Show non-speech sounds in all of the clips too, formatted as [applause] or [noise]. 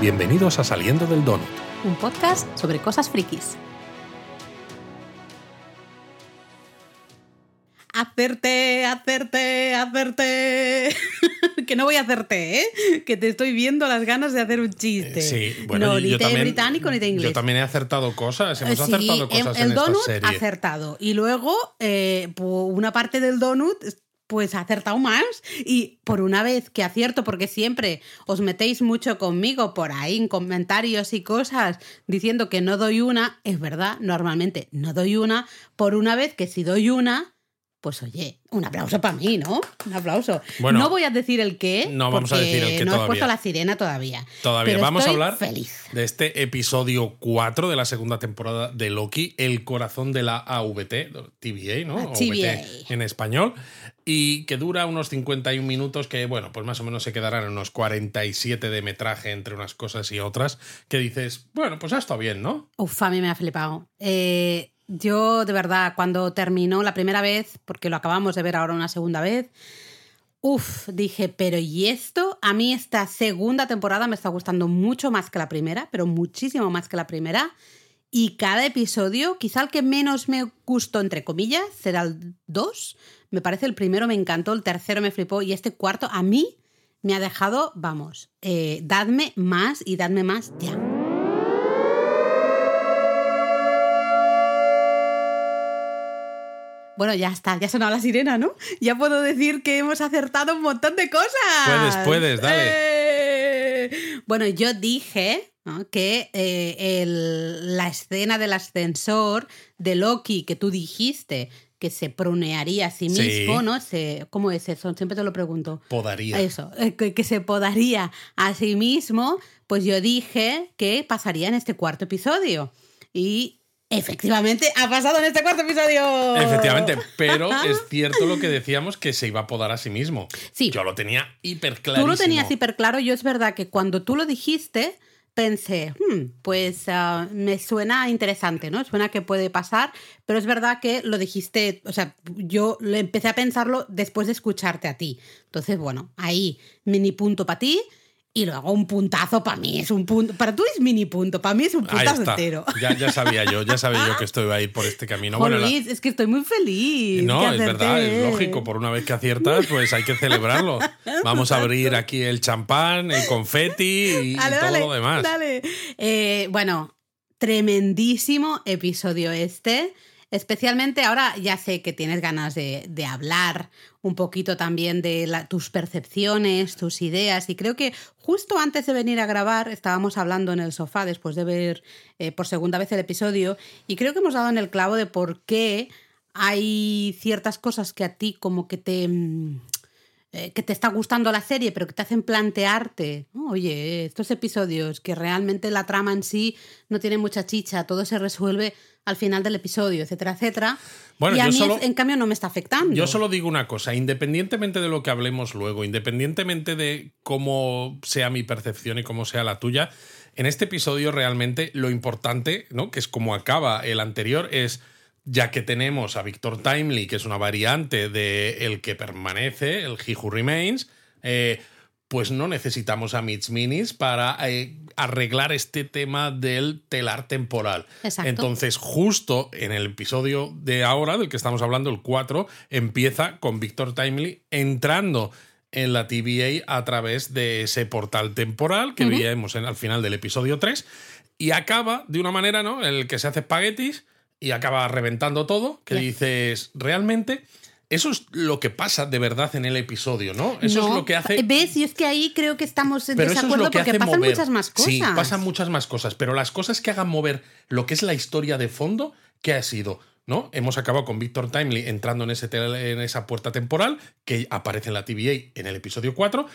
Bienvenidos a Saliendo del Donut. Un podcast sobre cosas frikis. Hacerte, hacerte, hacerte. [laughs] que no voy a hacerte, ¿eh? Que te estoy viendo las ganas de hacer un chiste. Sí, bueno, no, yo ni te también- británico ni de inglés. Yo también he acertado cosas, hemos Eh, sí, acertado cosas el en esta donut serie. acertado. Y luego, eh, una parte del donut, pues ha acertado más. Y por una vez que acierto, porque siempre os metéis mucho conmigo por ahí en comentarios y cosas diciendo que no doy una, es verdad, normalmente no doy una. Por una vez que si doy una. Pues oye, un aplauso para mí, ¿no? Un aplauso. Bueno, no voy a decir el qué. no vamos a decir el qué No he todavía. puesto la sirena todavía. Todavía Pero vamos a hablar Feliz. de este episodio 4 de la segunda temporada de Loki, El corazón de la AVT, TVA, ¿no? Ah, AVT TVA. en español, y que dura unos 51 minutos que, bueno, pues más o menos se quedarán unos 47 de metraje entre unas cosas y otras, que dices, bueno, pues ha estado bien, ¿no? Uf, a mí me ha flipado. Eh, yo, de verdad, cuando terminó la primera vez, porque lo acabamos de ver ahora una segunda vez, uf, dije, pero ¿y esto? A mí esta segunda temporada me está gustando mucho más que la primera, pero muchísimo más que la primera. Y cada episodio, quizá el que menos me gustó, entre comillas, será el 2. Me parece el primero me encantó, el tercero me flipó y este cuarto a mí me ha dejado, vamos, eh, dadme más y dadme más ya. Bueno, ya está, ya ha sonado la sirena, ¿no? Ya puedo decir que hemos acertado un montón de cosas. Puedes, puedes, dale. ¡Eh! Bueno, yo dije ¿no? que eh, el- la escena del ascensor de Loki que tú dijiste que se prunearía a sí Sí. mismo, ¿no? Se, ¿Cómo es eso? Siempre te lo pregunto. Podaría. Eso, eh, que, que se podaría a sí mismo, pues yo dije que pasaría en este cuarto episodio. Y efectivamente ha pasado en este cuarto episodio. Efectivamente, pero es cierto lo que decíamos que se iba a podar a sí mismo. Sí. Yo lo tenía hiper clarísimo. Tú lo tenías hiper claro, yo es verdad que cuando tú lo dijiste, pensé, "Hmm, pues ah, me suena interesante, ¿no? Suena que puede pasar, pero es verdad que lo dijiste, o sea, yo empecé a pensarlo después de escucharte a ti. Entonces, bueno, ahí mini punto para ti. Y luego un puntazo para mí es un punto. Para tú es mini punto, para mí es un puntazo entero. Ya, ya sabía yo, ya sabía yo que [laughs] esto iba a ir por este camino. Bueno, la- Luis, es que estoy muy feliz. No, es verdad, es lógico. Por una vez que aciertas, pues hay que celebrarlo. [laughs] Vamos a abrir aquí el champán, el confeti y, y [laughs] Dale, todo dale, lo demás. dale. Eh, bueno, tremendísimo episodio este. Especialmente ahora ya sé que tienes ganas de, de hablar un poquito también de tus percepciones, tus ideas. Y creo que justo antes de venir a grabar estábamos hablando en el sofá después de ver eh, por segunda vez el episodio. Y creo que hemos dado en el clavo de por qué hay ciertas cosas que a ti como que te... eh, que te está gustando la serie, pero que te hacen plantearte, "Oh, oye, estos episodios que realmente la trama en sí no tiene mucha chicha, todo se resuelve al final del episodio, etcétera, etcétera. Bueno, y a yo mí, solo- en cambio, no me está afectando. Yo solo digo una cosa, independientemente de lo que hablemos luego, independientemente de cómo sea mi percepción y cómo sea la tuya, en este episodio realmente lo importante, ¿no? que es como acaba el anterior, es ya que tenemos a Victor Timely, que es una variante de el que permanece, el He Who Remains, eh, pues no necesitamos a Mitch Minis para eh, arreglar este tema del telar temporal. Exacto. Entonces, justo en el episodio de ahora, del que estamos hablando, el 4, empieza con Victor Timely entrando en la TVA a través de ese portal temporal que veíamos en- al final del episodio 3 y acaba de una manera, ¿no? El que se hace espaguetis y acaba reventando todo, que dices, realmente, eso es lo que pasa de verdad en el episodio, ¿no? Eso No, es lo que hace... ¿Ves? Y es que ahí creo que estamos en Pero eso es desacuerdo lo que porque hace pasan mover. muchas más cosas. Sí, pasan muchas más cosas, pero las cosas que hagan mover lo que es la historia de fondo, ¿qué ha sido? ¿No? Hemos acabado con Victor Timely entrando en, ese en esa puerta temporal que aparece en la TVA en el episodio 4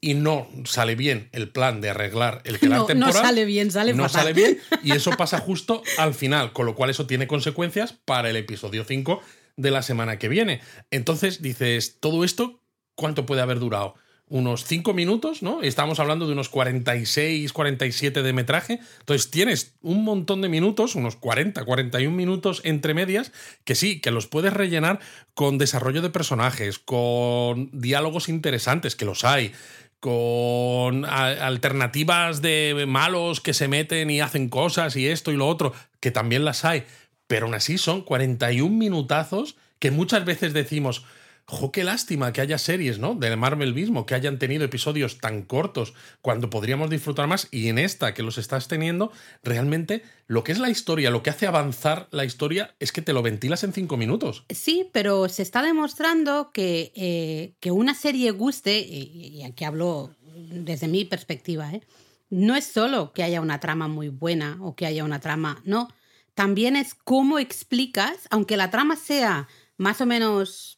y no sale bien el plan de arreglar el telar No, no temporal. sale bien, sale No fatal. sale bien y eso pasa justo al final, con lo cual eso tiene consecuencias para el episodio 5 de la semana que viene. Entonces dices, todo esto, ¿cuánto puede haber durado? Unos 5 minutos, ¿no? Estamos hablando de unos 46, 47 de metraje. Entonces tienes un montón de minutos, unos 40, 41 minutos entre medias, que sí, que los puedes rellenar con desarrollo de personajes, con diálogos interesantes, que los hay, con alternativas de malos que se meten y hacen cosas y esto y lo otro, que también las hay, pero aún así son 41 minutazos que muchas veces decimos, Jo, qué lástima que haya series, ¿no? De Marvel mismo, que hayan tenido episodios tan cortos cuando podríamos disfrutar más. Y en esta que los estás teniendo, realmente lo que es la historia, lo que hace avanzar la historia es que te lo ventilas en cinco minutos. Sí, pero se está demostrando que, eh, que una serie guste, y, aquí hablo desde mi perspectiva, ¿eh? no es solo que haya una trama muy buena o que haya una trama, no. También es cómo explicas, aunque la trama sea más o menos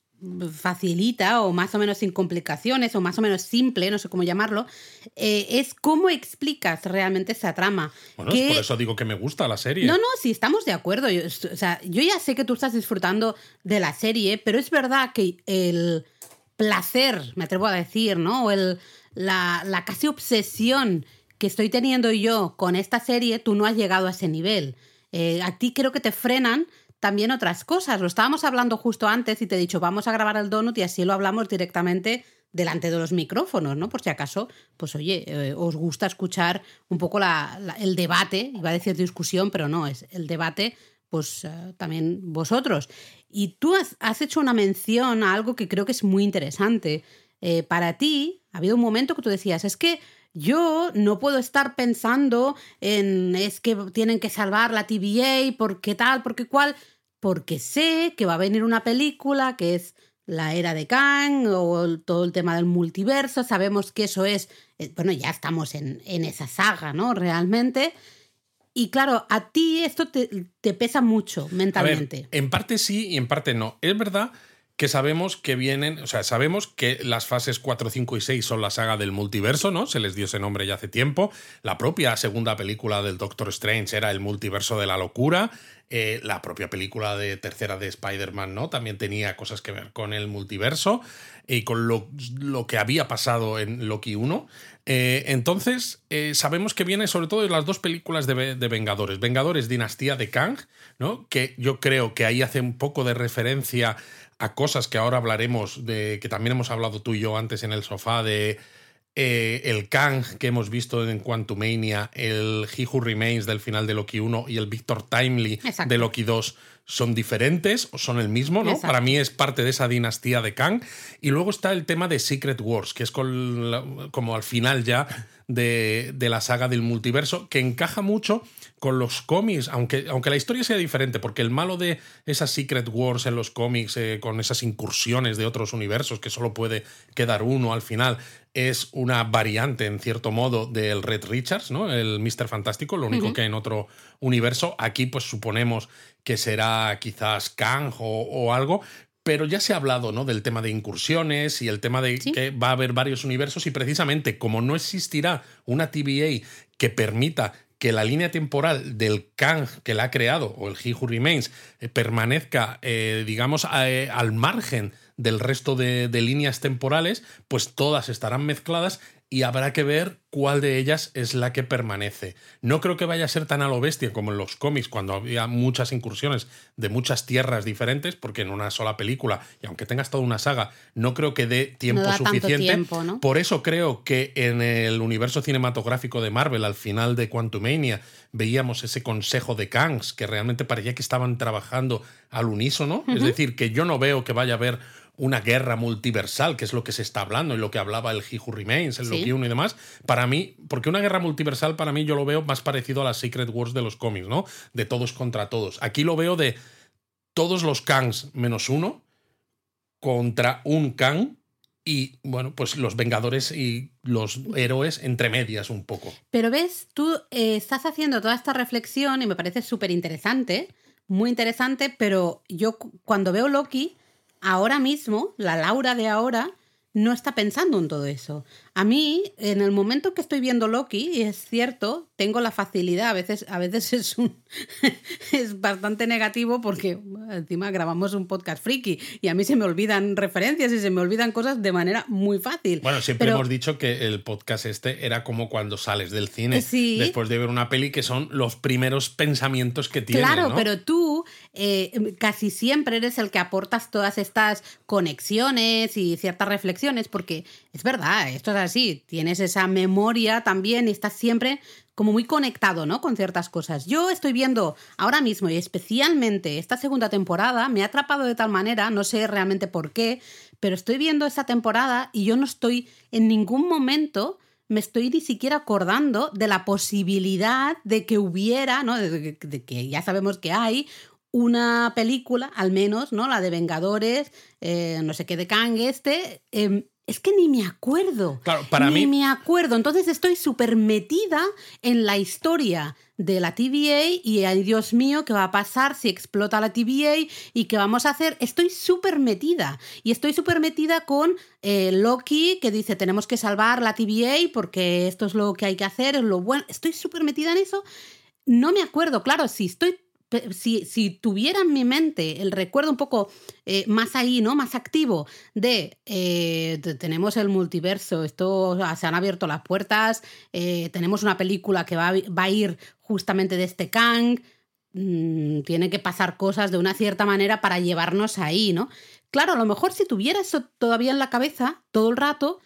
facilita o más o menos sin complicaciones o más o menos simple, no sé cómo llamarlo, eh, es cómo explicas realmente esa trama. Bueno, es por eso digo que me gusta la serie. No, no, sí, estamos de acuerdo. Yo, o sea, yo ya sé que tú estás disfrutando de la serie, pero es verdad que el placer, me atrevo a decir, ¿no? O el, la, la casi obsesión que estoy teniendo yo con esta serie, tú no has llegado a ese nivel. Eh, a ti creo que te frenan también otras cosas. Lo estábamos hablando justo antes y te he dicho, vamos a grabar el donut y así lo hablamos directamente delante de los micrófonos, ¿no? Por si acaso, pues oye, eh, os gusta escuchar un poco el debate, iba a decir discusión, pero no, es el debate, pues eh, también vosotros. Y tú has, hecho una mención a algo que creo que es muy interesante. Eh, para ti, ha habido un momento que tú decías, es que yo no puedo estar pensando en es que tienen que salvar la TVA, porque tal, porque cual, porque sé que va a venir una película que es la era de Kang o todo el tema del multiverso, sabemos que eso es, eh, bueno, ya estamos en, esa saga, ¿no? Realmente. Y claro, a ti esto te, pesa mucho mentalmente. en parte sí y en parte no. Es verdad que sabemos que vienen, o sea, sabemos que las fases 4, 5 y 6 son la saga del multiverso, ¿no? Se les dio ese nombre ya hace tiempo. La propia segunda película del Doctor Strange era el multiverso de la locura. Eh, la propia película de tercera de Spider-Man, ¿no? También tenía cosas que ver con el multiverso y con lo, que había pasado en Loki 1. Eh, entonces, eh, sabemos que viene sobre todo de las dos películas de, de, Vengadores. Vengadores Dinastía de Kang, ¿no? Que yo creo que ahí hace un poco de referencia a cosas que ahora hablaremos, de que también hemos hablado tú y yo antes en el sofá, de eh, el Kang que hemos visto en Quantumania, el He Who Remains del final de Loki 1 y el Victor Timely de Loki 2 son diferentes o son el mismo, ¿no? Para mí es parte de esa dinastía de Kang. Y luego está el tema de Secret Wars, que es como al final ya de, de la saga del multiverso, que encaja mucho con los cómics, aunque, aunque la historia sea diferente, porque el malo de esas Secret Wars en los cómics, eh, con esas incursiones de otros universos, que solo puede quedar uno al final, es una variante, en cierto modo, del Red Richards, ¿no? El Mister Fantástico, lo único que en otro universo. Aquí, pues suponemos que será quizás Kang o, algo, pero ya se ha hablado ¿no? del tema de incursiones y el tema de que va a haber varios universos y precisamente como no existirá una TVA que permita que la línea temporal del Kang que la ha creado, o el He Who Remains, eh, permanezca, eh, digamos, eh, al margen del resto de, líneas temporales, pues todas estarán mezcladas y habrá que ver cuál de ellas es la que permanece. No creo que vaya a ser tan a lo bestia como en los cómics, cuando había muchas incursiones de muchas tierras diferentes, porque en una sola película, y aunque tengas toda una saga, no creo que dé tiempo suficiente. Por eso creo que en el universo cinematográfico de Marvel, al final de Quantumania, veíamos ese consejo de Kangs, que realmente parecía que estaban trabajando al unísono. Es decir, que yo no veo que vaya a haber una guerra multiversal, que es lo que se está hablando y lo que hablaba el He Who Remains, el Loki 1 y demás, para mí, porque una guerra multiversal para mí yo lo veo más parecido a las Secret Wars de los cómics, ¿no? De todos contra todos. Aquí lo veo de todos los Kangs menos uno contra un Kang y bueno, pues los Vengadores y los héroes entre medias un poco. Pero ves, tú eh, estás haciendo toda esta reflexión y me parece súper interesante, muy interesante, pero yo cuando veo Loki ahora mismo, la Laura de ahora, no está pensando en todo eso. A mí, en el momento que estoy viendo Loki, y es cierto, tengo la facilidad, a veces, a veces [laughs] es, un, es bastante negativo porque encima grabamos un podcast friki y a mí se me olvidan referencias y se me olvidan cosas de manera muy fácil. Bueno, siempre hemos dicho que el podcast este era como cuando sales del cine después de ver una peli, que son los primeros pensamientos que tienes. Claro, pero tú eh, casi siempre eres el que aportas todas estas conexiones y ciertas reflexiones, porque es verdad, esto es así, tienes esa memoria también y estás siempre como muy conectado, ¿no? Con ciertas cosas. Yo estoy viendo ahora mismo y especialmente esta segunda temporada, me ha atrapado de tal manera, no sé realmente por qué, pero estoy viendo esta temporada y yo no estoy en ningún momento me estoy ni siquiera acordando de la posibilidad de que hubiera, ¿no? De, que ya sabemos que hay una película, al menos, ¿no? La de Vengadores, eh, no sé qué de Kang este, em, es que ni me acuerdo. Claro, para ni mí. me acuerdo. Entonces estoy súper metida en la historia de la TVA y ay Dios mío, ¿qué va a pasar si explota la TVA y qué vamos a hacer? Estoy súper metida. Y estoy súper metida con eh, Loki que dice tenemos que salvar la TVA porque esto es lo que hay que hacer, es lo bueno. Estoy súper metida en eso. No me acuerdo, claro, si estoy si, si, tuviera en mi mente el recuerdo un poco eh, más ahí, ¿no? Más activo de, eh, tenemos el multiverso, esto se han abierto las puertas, eh, tenemos una película que va, va, a ir justamente de este Kang, mmm, tiene que pasar cosas de una cierta manera para llevarnos ahí, ¿no? Claro, a lo mejor si tuviera eso todavía en la cabeza todo el rato,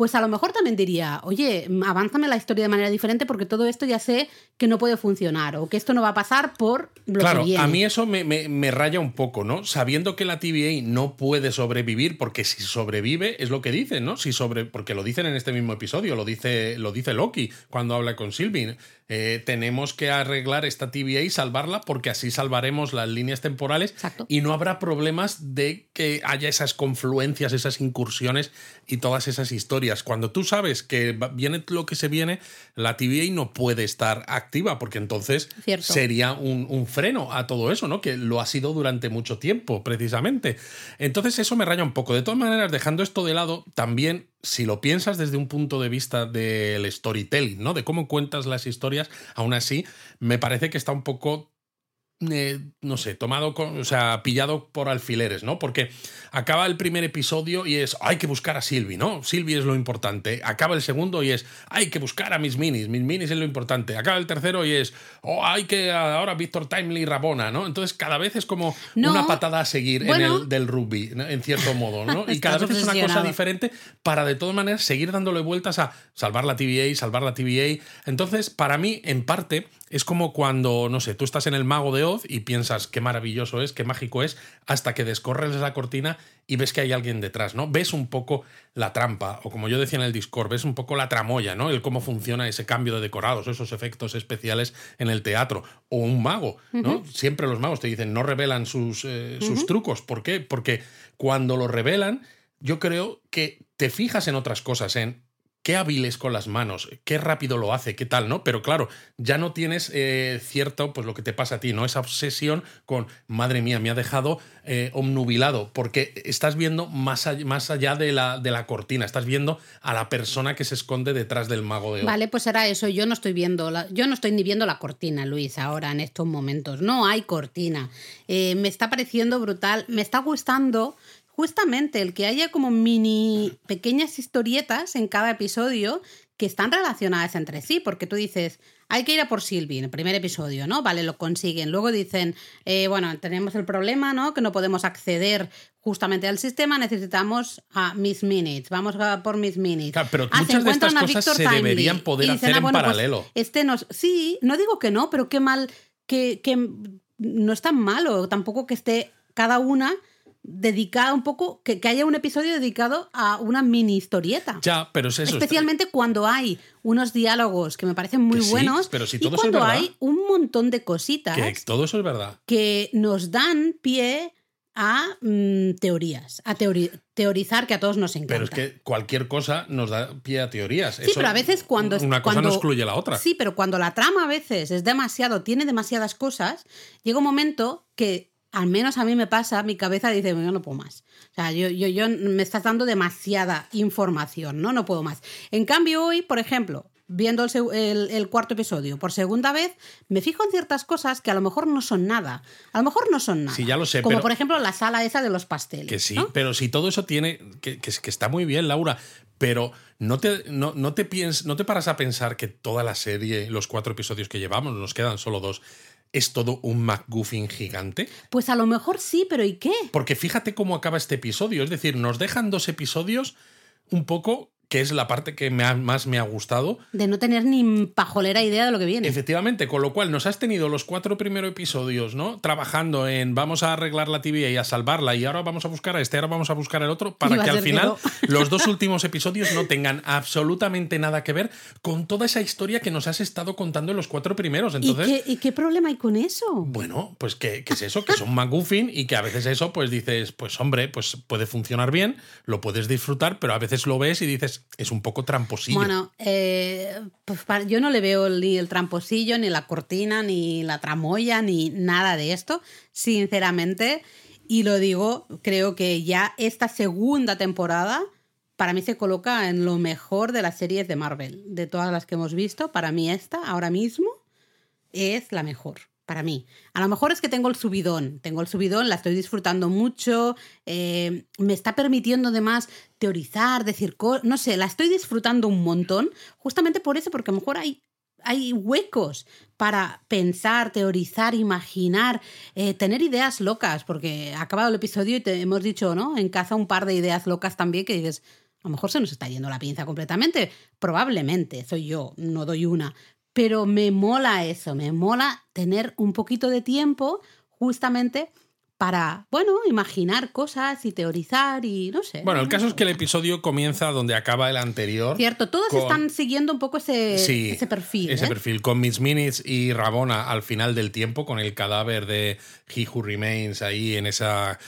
pues a lo mejor también diría, oye, avánzame la historia de manera diferente porque todo esto ya sé que no puede funcionar o que esto no va a pasar por lo claro, que viene. a mí eso me, me, me, raya un poco, ¿no? Sabiendo que la TVA no puede sobrevivir porque si sobrevive es lo que dicen, ¿no? Si sobre, porque lo dicen en este mismo episodio, lo dice, lo dice Loki cuando habla con Sylvie. Eh, tenemos que arreglar esta TVA y salvarla porque así salvaremos las líneas temporales Exacto. y no habrá problemas de que haya esas confluencias, esas incursiones y todas esas historias. Cuando tú sabes que viene lo que se viene, la TVA no puede estar activa porque entonces Cierto. sería un, un, freno a todo eso, ¿no? Que lo ha sido durante mucho tiempo, precisamente. Entonces eso me raya un poco. De todas maneras, dejando esto de lado, también si lo piensas desde un punto de vista del storytelling, ¿no? De cómo cuentas las historias, aún así, me parece que está un poco eh, no sé, tomado, con, o sea, pillado por alfileres, ¿no? Porque acaba el primer episodio y es, hay que buscar a Sylvie, ¿no? Sylvie es lo importante. Acaba el segundo y es, hay que buscar a Miss Minis, Miss Minis es lo importante. Acaba el tercero y es, oh, hay que ahora Víctor Timely y Rabona, ¿no? Entonces cada vez es como no. una patada a seguir bueno. en el del rugby, ¿no? en cierto modo, ¿no? [laughs] Y cada vez es una cosa diferente para de todas maneras seguir dándole vueltas a salvar la TVA, salvar la TVA. Entonces, para mí, en parte, es como cuando, no sé, tú estás en el mago de Oz y piensas qué maravilloso es, qué mágico es, hasta que descorres la cortina y ves que hay alguien detrás, ¿no? Ves un poco la trampa, o como yo decía en el Discord, ves un poco la tramoya, ¿no? El cómo funciona ese cambio de decorados, esos efectos especiales en el teatro. O un mago, ¿no? Uh -huh. Siempre los magos te dicen, no revelan sus, eh, sus uh -huh. trucos. ¿Por qué? Porque cuando lo revelan, yo creo que te fijas en otras cosas, en qué hábil es con las manos, qué rápido lo hace, qué tal, ¿no? Pero claro, ya no tienes eh, cierto, pues lo que te pasa a ti, ¿no? Esa obsesión con, madre mía, me ha dejado eh, omnubilado, porque estás viendo más allá, más allá de, la, de la cortina, estás viendo a la persona que se esconde detrás del mago de Oz. Vale, pues era eso, yo no estoy viendo, la, yo no estoy ni viendo la cortina, Luis, ahora en estos momentos, no hay cortina. Eh, me está pareciendo brutal, me está gustando justamente el que haya como mini pequeñas historietas en cada episodio que están relacionadas entre sí, porque tú dices, hay que ir a por Sylvie en el primer episodio, ¿no? Vale, lo consiguen. Luego dicen, eh, bueno, tenemos el problema, ¿no? Que no podemos acceder justamente al sistema, necesitamos a Miss Minutes, vamos a por Miss Minutes. Claro, pero ah, muchas de estas cosas se Timely, deberían poder dicen, hacer ah, bueno, en paralelo. Pues este nos... Sí, no digo que no, pero qué mal, que, que no es tan malo, tampoco que esté cada una dedicada un poco, que, que, haya un episodio dedicado a una mini historieta. Ya, pero es eso. Especialmente está... cuando hay unos diálogos que me parecen muy sí, buenos. Pero si todo y cuando eso es verdad, hay un montón de cositas. Que todo eso es verdad. Que nos dan pie a mm, teorías, a teori teorizar que a todos nos encanta. Pero es que cualquier cosa nos da pie a teorías. Sí, Eso, pero a veces cuando... Una cosa cuando, no excluye la otra. Sí, pero cuando la trama a veces es demasiado, tiene demasiadas cosas, llega un momento que al menos a mí me pasa, mi cabeza dice, yo no puedo más. O sea, yo, yo, yo me estás dando demasiada información, ¿no? No puedo más. En cambio, hoy, por ejemplo, viendo el, el, el, cuarto episodio por segunda vez, me fijo en ciertas cosas que a lo mejor no son nada. A lo mejor no son nada. Sí, ya lo sé. Como pero, por ejemplo la sala esa de los pasteles. Que sí, ¿no? pero si todo eso tiene. Que, que, que está muy bien, Laura. Pero no te, no, no, te piens, no te paras a pensar que toda la serie, los cuatro episodios que llevamos, nos quedan solo dos, es todo un McGuffin gigante? Pues a lo mejor sí, pero ¿y qué? Porque fíjate cómo acaba este episodio. Es decir, nos dejan dos episodios un poco que es la parte que más me ha gustado. De no tener ni pajolera idea de lo que viene. Efectivamente, con lo cual nos has tenido los cuatro primeros episodios, ¿no? Trabajando en vamos a arreglar la tibia y a salvarla, y ahora vamos a buscar a este, ahora vamos a buscar al otro, para que al final los dos [laughs] últimos episodios no tengan absolutamente nada que ver con toda esa historia que nos has estado contando en los cuatro primeros. Entonces, ¿Y, qué, problema hay con eso? Bueno, pues que, es eso, que son McGuffin y que a veces eso, pues dices, pues hombre, pues puede funcionar bien, lo puedes disfrutar, pero a veces lo ves y dices, es un poco tramposillo. Bueno, eh, pues yo no le veo ni el tramposillo, ni la cortina, ni la tramoya, ni nada de esto, sinceramente. Y lo digo, creo que ya esta segunda temporada para mí se coloca en lo mejor de las series de Marvel. De todas las que hemos visto, para mí esta, ahora mismo, es la mejor para mí. A lo mejor es que tengo el subidón, tengo el subidón, la estoy disfrutando mucho, eh, me está permitiendo además teorizar, decir cosas, no sé, la estoy disfrutando un montón, justamente por eso, porque a lo mejor hay, hay huecos para pensar, teorizar, imaginar, eh, tener ideas locas, porque ha acabado el episodio y te hemos dicho, ¿no? En casa un par de ideas locas también que dices, a lo mejor se nos está yendo la pinza completamente. Probablemente, soy yo, no doy una pero me mola eso, me mola tener un poquito de tiempo justamente para, bueno, imaginar cosas y teorizar y no sé. Bueno, el caso es que el episodio comienza donde acaba el anterior. Cierto, todos están siguiendo un poco ese, ese perfil. Ese ¿eh? perfil, con Miss Minutes y Rabona al final del tiempo, con el cadáver de He Who Remains ahí en esa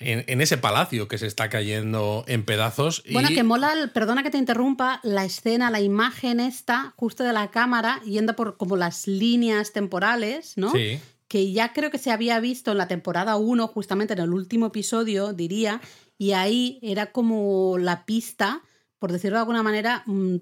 en, ese palacio que se está cayendo en pedazos. Bueno, que mola, perdona que te interrumpa, la escena, la imagen esta, justo de la cámara, yendo por como las líneas temporales, ¿no? Sí. Que ya creo que se había visto en la temporada 1, justamente en el último episodio, diría, y ahí era como la pista, por decirlo de alguna manera, mm,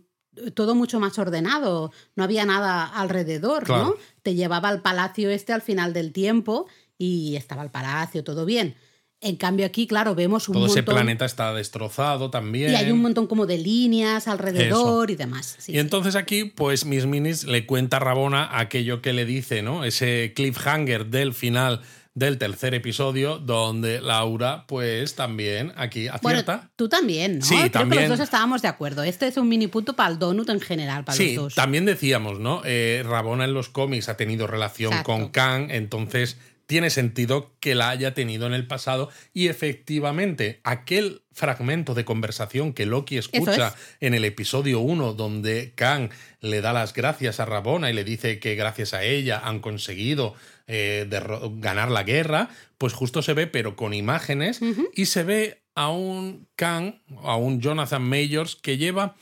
todo mucho más ordenado, no había nada alrededor, ¿no? Te llevaba al palacio este al final del tiempo y estaba el palacio, todo bien. En cambio aquí, claro, vemos un Todo ese planeta está destrozado también. Y hay un montón como de líneas alrededor y demás. y entonces aquí, pues Miss Minis le cuenta a Rabona aquello que le dice, ¿no? Ese cliffhanger del final del tercer episodio, donde Laura, pues también aquí acierta. Bueno, tú también, ¿no? Sí, Creo también. Que los dos estábamos de acuerdo. Este es un mini punto para el donut en general, para los dos. También decíamos, ¿no? Eh, Rabona en los cómics ha tenido relación con Kang, entonces tiene sentido que la haya tenido en el pasado y efectivamente aquel fragmento de conversación que Loki escucha en el episodio 1 donde Kang le da las gracias a Rabona y le dice que gracias a ella han conseguido eh, ganar la guerra, pues justo se ve pero con imágenes y se ve a un Kang, a un Jonathan Majors que lleva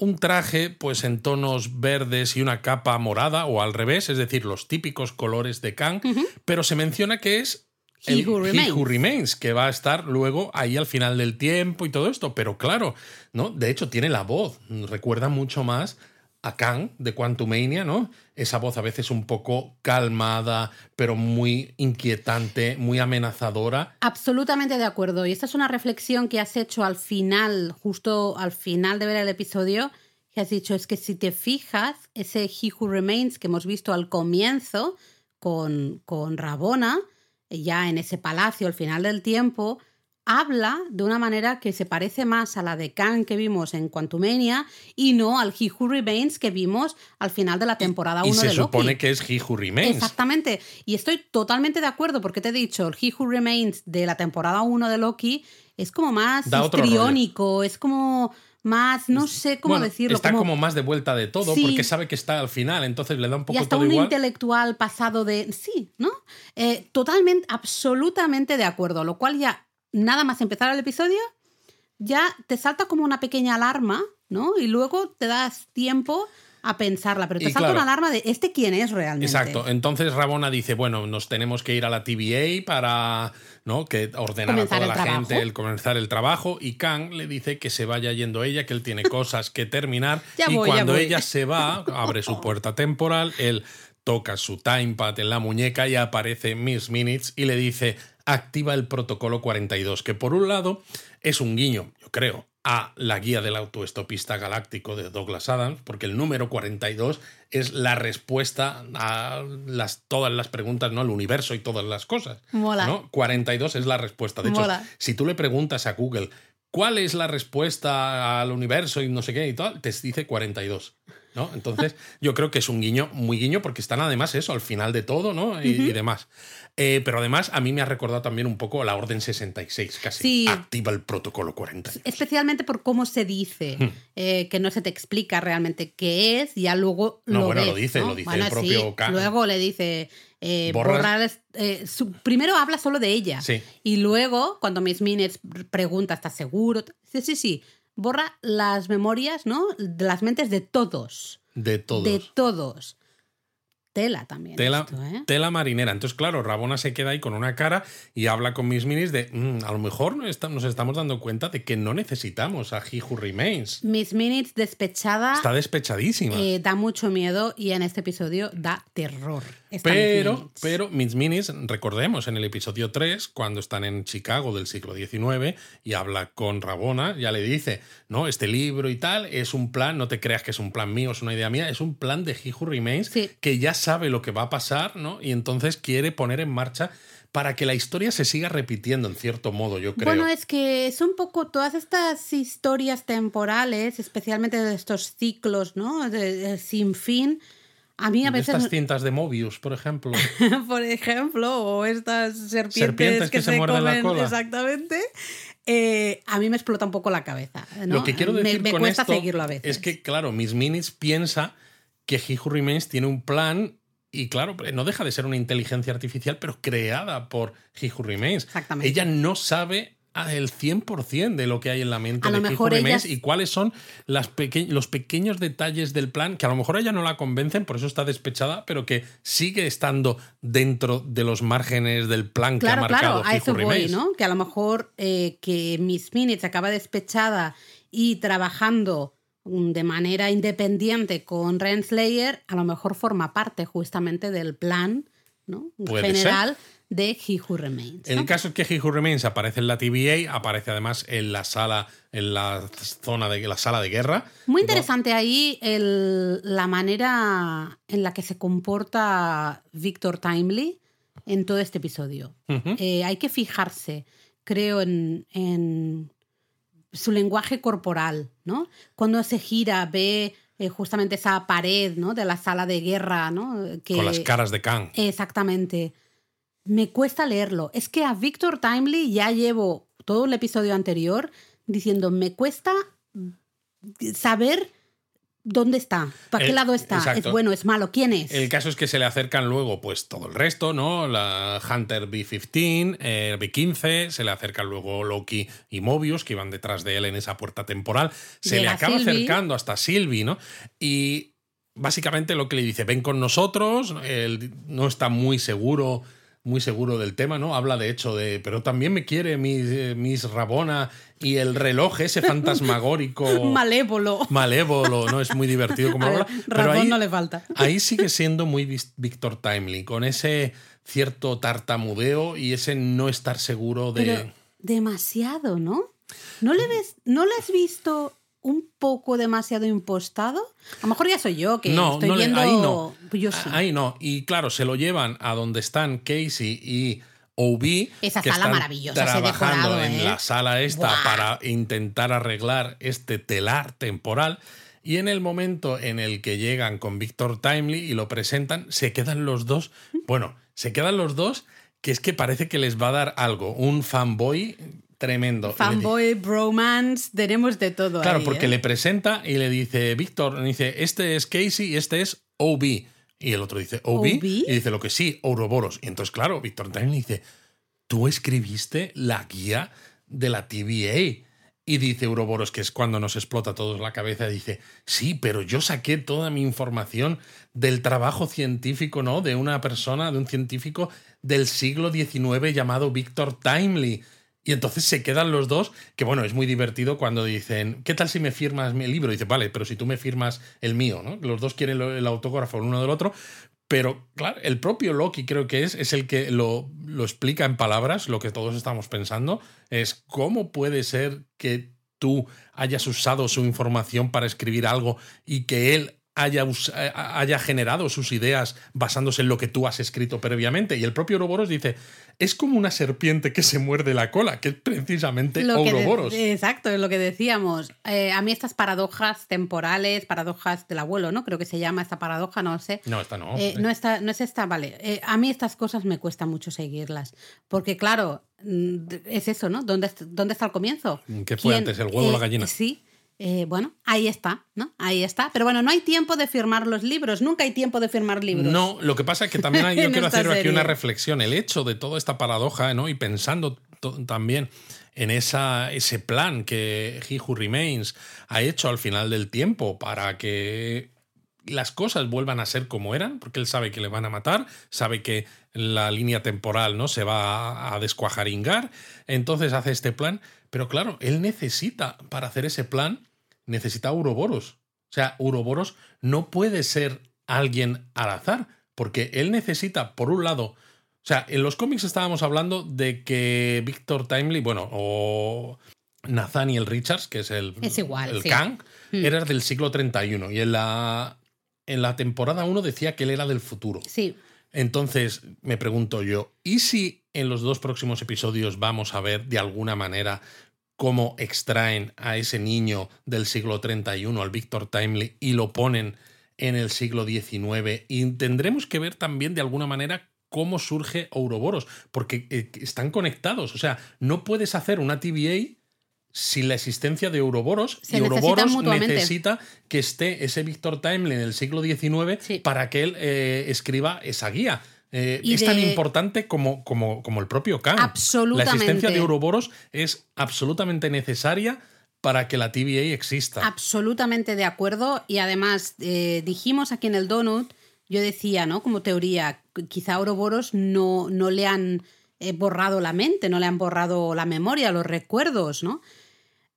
un traje pues en tonos verdes y una capa morada o al revés, es decir, los típicos colores de Kang, pero se menciona que es el He Who, Remains. que va a estar luego ahí al final del tiempo y todo esto, pero claro, ¿no? De hecho tiene la voz, recuerda mucho más a Kang de Quantumania, ¿no? Esa voz a veces un poco calmada, pero muy inquietante, muy amenazadora. Absolutamente de acuerdo. Y esta es una reflexión que has hecho al final, justo al final de ver el episodio, que has dicho, es que si te fijas, ese He Who Remains que hemos visto al comienzo con, con Rabona, ya en ese palacio al final del tiempo, habla de una manera que se parece más a la de Khan que vimos en Quantumania y no al He Who Remains que vimos al final de la temporada 1 de Loki. Se supone que es He Who Remains. Exactamente. Y estoy totalmente de acuerdo porque te he dicho, el He Who Remains de la temporada 1 de Loki es como más histriónico, es como más, no sé cómo decirlo. Está como... más de vuelta de todo porque sabe que está al final, entonces le da un poco y hasta un intelectual pasado de. Sí, ¿no? Eh, totalmente, absolutamente de acuerdo, lo cual ya nada más empezar el episodio, ya te salta como una pequeña alarma, ¿no? Y luego te das tiempo a pensarla, pero te salta una alarma de este quién es realmente. Exacto. Entonces Rabona dice, bueno, nos tenemos que ir a la TVA para ¿no? que ordenar a toda la gente el comenzar el trabajo y Kang le dice que se vaya yendo ella, que él tiene cosas que terminar y cuando ella se va, [laughs] abre su puerta temporal, él toca su timepad en la muñeca y aparece Miss Minutes y le dice activa el protocolo 42, que por un lado es un guiño, yo creo, a la guía del autoestopista galáctico de Douglas Adams, porque el número 42 es la respuesta a las, todas las preguntas, ¿no? Al universo y todas las cosas. Mola. ¿no? 42 es la respuesta. De hecho, Mola. si tú le preguntas a Google cuál es la respuesta al universo y no sé qué y tal, te dice 42. ¿No? Entonces, [laughs] yo creo que es un guiño muy guiño porque están además eso, al final de todo, ¿no? Y, y demás. Eh, pero además, a mí me ha recordado también un poco la Orden 66, casi. Sí. Activa el protocolo 42. Especialmente por cómo se dice, Hmm. eh, que no se te explica realmente qué es, ya luego No, lo bueno, lo ves, dice, ¿no? lo dice Bueno, el propio sí. Luego le dice, eh, Borra- borrar, eh, su- primero habla solo de ella, Sí. y luego, cuando Miss Minutes pregunta, ¿estás seguro? Dice, sí, sí, borra las memorias, ¿no? De las mentes de todos. De todos. De todos. Tela también. Tela, esto, ¿eh? tela marinera. Entonces, claro, Rabona se queda ahí con una cara y habla con Miss Minis de "Mm, a lo mejor nos estamos dando cuenta de que no necesitamos a He Who Remains. Miss Minutes despechada Está despechadísima. eh, da mucho miedo y en este episodio da terror. esta Pero, pero Miss Minis, recordemos en el episodio 3, cuando están en Chicago del siglo XIX y habla con Rabona, ya le dice, no, este libro y tal es un plan, no te creas que es un plan mío, es una idea mía, es un plan de He Who Remains Sí. que ya sabe lo que va a pasar, ¿no? Y entonces quiere poner en marcha para que la historia se siga repitiendo en cierto modo, yo creo. Bueno, es que es un poco todas estas historias temporales, especialmente de estos ciclos, ¿no? De- de sin fin. A mí a veces, estas cintas de Mobius, por ejemplo. [laughs] por ejemplo, o estas serpientes, Serpientes que que, se se, muerden la comen cola. exactamente, eh, a mí me explota un poco la cabeza. ¿no? Lo que quiero Me- decir me, con cuesta esto seguirlo a veces. es que, claro, Miss Minutes piensa que He Who Remains tiene un plan y, claro, no deja de ser una inteligencia artificial, pero creada por He Who Remains. Exactamente. Ella no sabe ah, el 100% de lo que hay en la mente A de lo mejor Remains ella- y cuáles son las peque- los pequeños detalles del plan que a lo mejor a ella no la convencen, por eso está despechada, pero que sigue estando dentro de los márgenes del plan Claro, que ha marcado claro, a eso voy. ¿no? Que a lo mejor eh, que Miss Minutes acaba despechada y trabajando de manera independiente con Renslayer, a lo mejor forma parte justamente del plan ¿no? General de He Who Remains. El ¿no? caso es que He Who Remains aparece en la TVA, aparece además en la sala, en la zona de la sala de guerra. Muy interesante ahí el- la manera en la que se comporta Victor Timely en todo este episodio. Eh, hay que fijarse, creo, en, en su lenguaje corporal, ¿no? Cuando se gira, ve eh, justamente esa pared, ¿no? De la sala de guerra, ¿no? Que, Con las caras de Khan. Exactamente. Me cuesta leerlo. Es que a Victor Timely ya llevo todo el episodio anterior diciendo, me cuesta saber dónde está, para qué El- lado está, exacto. es bueno, es malo, quién es. El caso es que se le acercan luego, pues todo el resto, ¿no? La Hunter B-15, eh, B-15, se le acercan luego Loki y Mobius, que iban detrás de él en esa puerta temporal. Se le acaba Sylvie. acercando hasta Sylvie, ¿no? Y básicamente lo que le dice, ven con nosotros, él no está muy seguro muy seguro del tema, ¿no? Habla de hecho de, pero también me quiere Miss, eh, Miss Rabona y el reloj ese fantasmagórico [laughs] Malévolo. malévolo, ¿no? Es muy divertido como [laughs] habla. Pero ahí, no le falta. ahí sigue siendo muy Victor Timely, con ese cierto tartamudeo y ese no estar seguro de. Pero demasiado, ¿no? ¿No le ves, no le has visto un poco demasiado impostado? A lo mejor ya soy yo que no, estoy no viendo. ahí no. Pues yo sí. Ahí no. Y claro, se lo llevan a donde están Casey y OB. Esa que sala están maravillosa, Trabajando decorado, en ¿eh? la sala esta Buah. para intentar arreglar este telar temporal. Y en el momento en el que llegan con Victor Timely y lo presentan, se quedan los dos. Bueno, se quedan los dos que es que parece que les va a dar algo. Un fanboy tremendo. Fanboy, bromance, tenemos de todo. Claro, ahí, porque ¿eh? le presenta y le dice, Víctor, dice, este es Casey y este es OB. Y el otro dice, OB. Y dice, lo que sí, Ouroboros. Y entonces, claro, Víctor también dice, tú escribiste la guía de la TVA. Y dice Ouroboros, que es cuando nos explota a todos la cabeza, dice, sí, pero yo saqué toda mi información del trabajo científico, ¿no? De una persona, de un científico del siglo XIX llamado Víctor Timely. Y entonces se quedan los dos, que bueno, es muy divertido cuando dicen, ¿qué tal si me firmas mi libro? Dice, vale, pero si tú me firmas el mío, ¿no? Los dos quieren el autógrafo el uno del otro, pero claro, el propio Loki creo que es, es el que lo, lo explica en palabras, lo que todos estamos pensando, es cómo puede ser que tú hayas usado su información para escribir algo y que él haya, haya, generado sus ideas basándose en lo que tú has escrito previamente. Y el propio Ouroboros dice, es como una serpiente que se muerde la cola, que es precisamente lo Ouroboros. exacto, es lo que decíamos. Eh, a mí estas paradojas temporales, paradojas del abuelo, ¿no? Creo que se llama esta paradoja, no sé. No, esta no. Eh, no, está, no es esta, vale. Eh, a mí estas cosas me cuesta mucho seguirlas. Porque claro, mm, es eso, ¿no? ¿Dónde, dónde está el comienzo? ¿Qué fue antes, el huevo o la gallina? Sí, eh, bueno, ahí está, ¿no? Ahí está. Pero bueno, no hay tiempo de firmar los libros, nunca hay tiempo de firmar libros. No, lo que pasa es que también [laughs] hay, yo quiero hacer aquí una reflexión. El hecho de toda esta paradoja, ¿no? Y pensando también en esa, ese plan que He Who Remains ha hecho al final del tiempo para que las cosas vuelvan a ser como eran, porque él sabe que le van a matar, sabe que la línea temporal no se va a descuajaringar, entonces hace este plan, pero claro, él necesita para hacer ese plan necesita Uroboros. O sea, Uroboros no puede ser alguien al azar, porque él necesita, por un lado, o sea, en los cómics estábamos hablando de que Victor Timely, bueno, o Nathaniel Richards, que es el, el Kang, hmm. era del siglo 31 y en la, en la temporada 1 decía que él era del futuro. Sí. Entonces, me pregunto yo, ¿y si en los dos próximos episodios vamos a ver de alguna manera cómo extraen a ese niño del siglo 31, al Victor Timely, y lo ponen en el siglo XIX. Y tendremos que ver también de alguna manera cómo surge Ouroboros, porque eh, están conectados. O sea, no puedes hacer una TVA sin la existencia de Ouroboros y Ouroboros necesita que esté ese Victor Timely en el siglo XIX para que él eh, escriba esa guía. Eh, es tan importante como, como, como, el propio Khan. Absolutamente. La existencia de Ouroboros es absolutamente necesaria para que la TVA exista. Absolutamente de acuerdo. Y además, eh, dijimos aquí en el Donut, yo decía, ¿no? Como teoría, quizá Ouroboros no, no le han eh, borrado la mente, no le han borrado la memoria, los recuerdos, ¿no?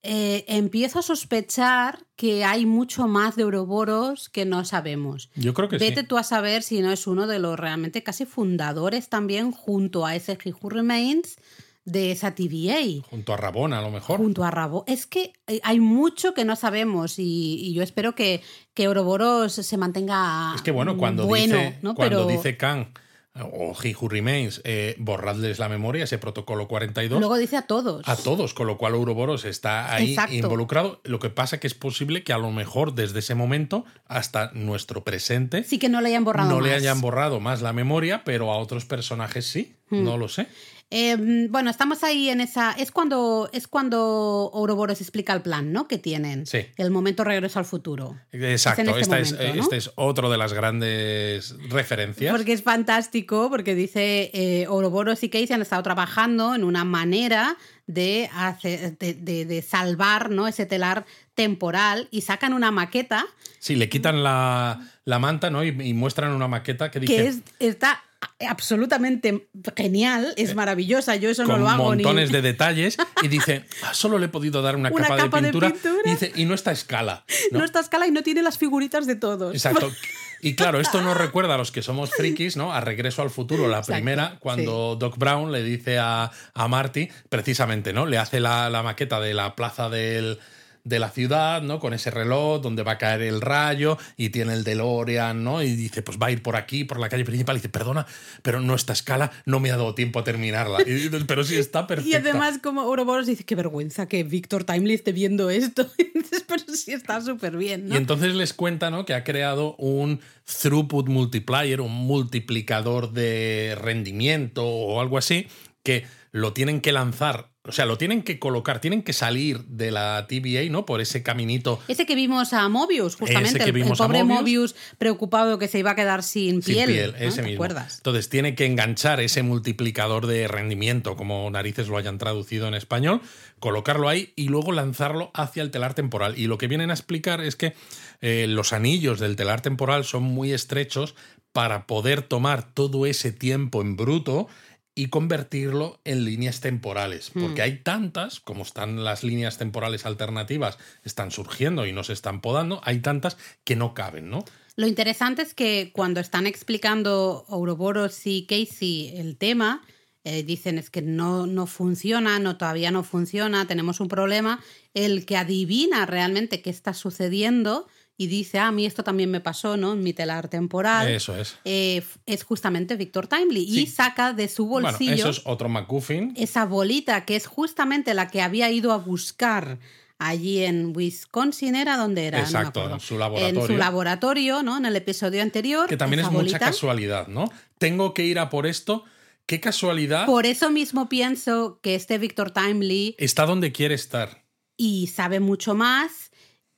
Eh, empiezo a sospechar que hay mucho más de Ouroboros que no sabemos. Yo creo que Vete tú a saber si no es uno de los realmente casi fundadores también junto a ese He Who Remains de esa TVA. Junto a Rabona, a lo mejor. Junto a Rabona. Es que hay mucho que no sabemos y, yo espero que, que Ouroboros se mantenga. Es que bueno, cuando dice, cuando dice Khan o He Who Remains, eh, borradles la memoria, ese protocolo 42. Luego dice a todos. A todos, con lo cual Ouroboros está ahí involucrado. Lo que pasa que es posible que a lo mejor desde ese momento hasta nuestro presente. Sí que no le hayan borrado No le hayan borrado más la memoria, pero a otros personajes sí. Hmm. No lo sé. Em, bueno, estamos ahí en esa. Es cuando es cuando Ouroboros explica el plan, ¿no? Que tienen. Sí. El momento regreso al futuro. Exacto. este, es, este, es, otro de las grandes referencias. Porque es fantástico, porque dice eh, Ouroboros y Casey han estado trabajando en una manera de, hacer, de, salvar ¿no? ese telar temporal y sacan una maqueta. Sí, le quitan la, manta ¿no? y, muestran una maqueta que dice. Que es, está absolutamente genial, es eh, maravillosa, yo eso no lo hago. montones de [laughs] detalles y dice, ah, solo le he podido dar una, capa, de, pintura, Y, dice, y no está a escala. ¿no? está a escala y no tiene las figuritas de todos. Exacto. [laughs] Y claro, esto nos recuerda a los que somos frikis, ¿no? A Regreso al Futuro, la primera, cuando Doc Brown le dice a, a Marty, precisamente, ¿no? Le hace la, la maqueta de la plaza del de la ciudad, ¿no? Con ese reloj donde va a caer el rayo y tiene el DeLorean, ¿no? Y dice, pues va a ir por aquí, por la calle principal. Y dice, perdona, pero no esta escala no me ha dado tiempo a terminarla. pero sí está perfecta. Y además, como Ouroboros dice, qué vergüenza que Víctor Timely esté viendo esto. [laughs] pero sí está súper bien, ¿no? Y entonces les cuenta, ¿no? Que ha creado un throughput multiplier, un multiplicador de rendimiento o algo así, que lo tienen que lanzar o sea, lo tienen que colocar, tienen que salir de la TVA, ¿no? Por ese caminito. Ese que vimos a Mobius, justamente. el, pobre Mobius. preocupado que se iba a quedar sin piel. Sin piel, ese mismo. Entonces tiene que enganchar ese multiplicador de rendimiento, como narices lo hayan traducido en español, colocarlo ahí y luego lanzarlo hacia el telar temporal. Y lo que vienen a explicar es que eh, los anillos del telar temporal son muy estrechos para poder tomar todo ese tiempo en bruto y convertirlo en líneas temporales, porque hmm. hay tantas, como están las líneas temporales alternativas, están surgiendo y no se están podando, hay tantas que no caben, ¿no? Lo interesante es que cuando están explicando Ouroboros y Casey el tema, eh, dicen es que no, no funciona, no, todavía no funciona, tenemos un problema. El que adivina realmente qué está sucediendo y dice, ah, a mí esto también me pasó, ¿no? En mi telar temporal. Eso es. eh, es justamente Victor Timely. Y Sí. saca de su Bueno, bolsillo eso es otro McGuffin. esa bolita que es justamente la que había ido a buscar allí en Wisconsin, ¿era donde era? No Exacto, acuerdo. en su laboratorio. En su laboratorio, ¿no? En el episodio anterior. Que también es mucha bolita. casualidad, ¿no? Tengo que ir a por esto. Qué casualidad. Por eso mismo pienso que este Victor Timely Está donde quiere estar. y sabe mucho más.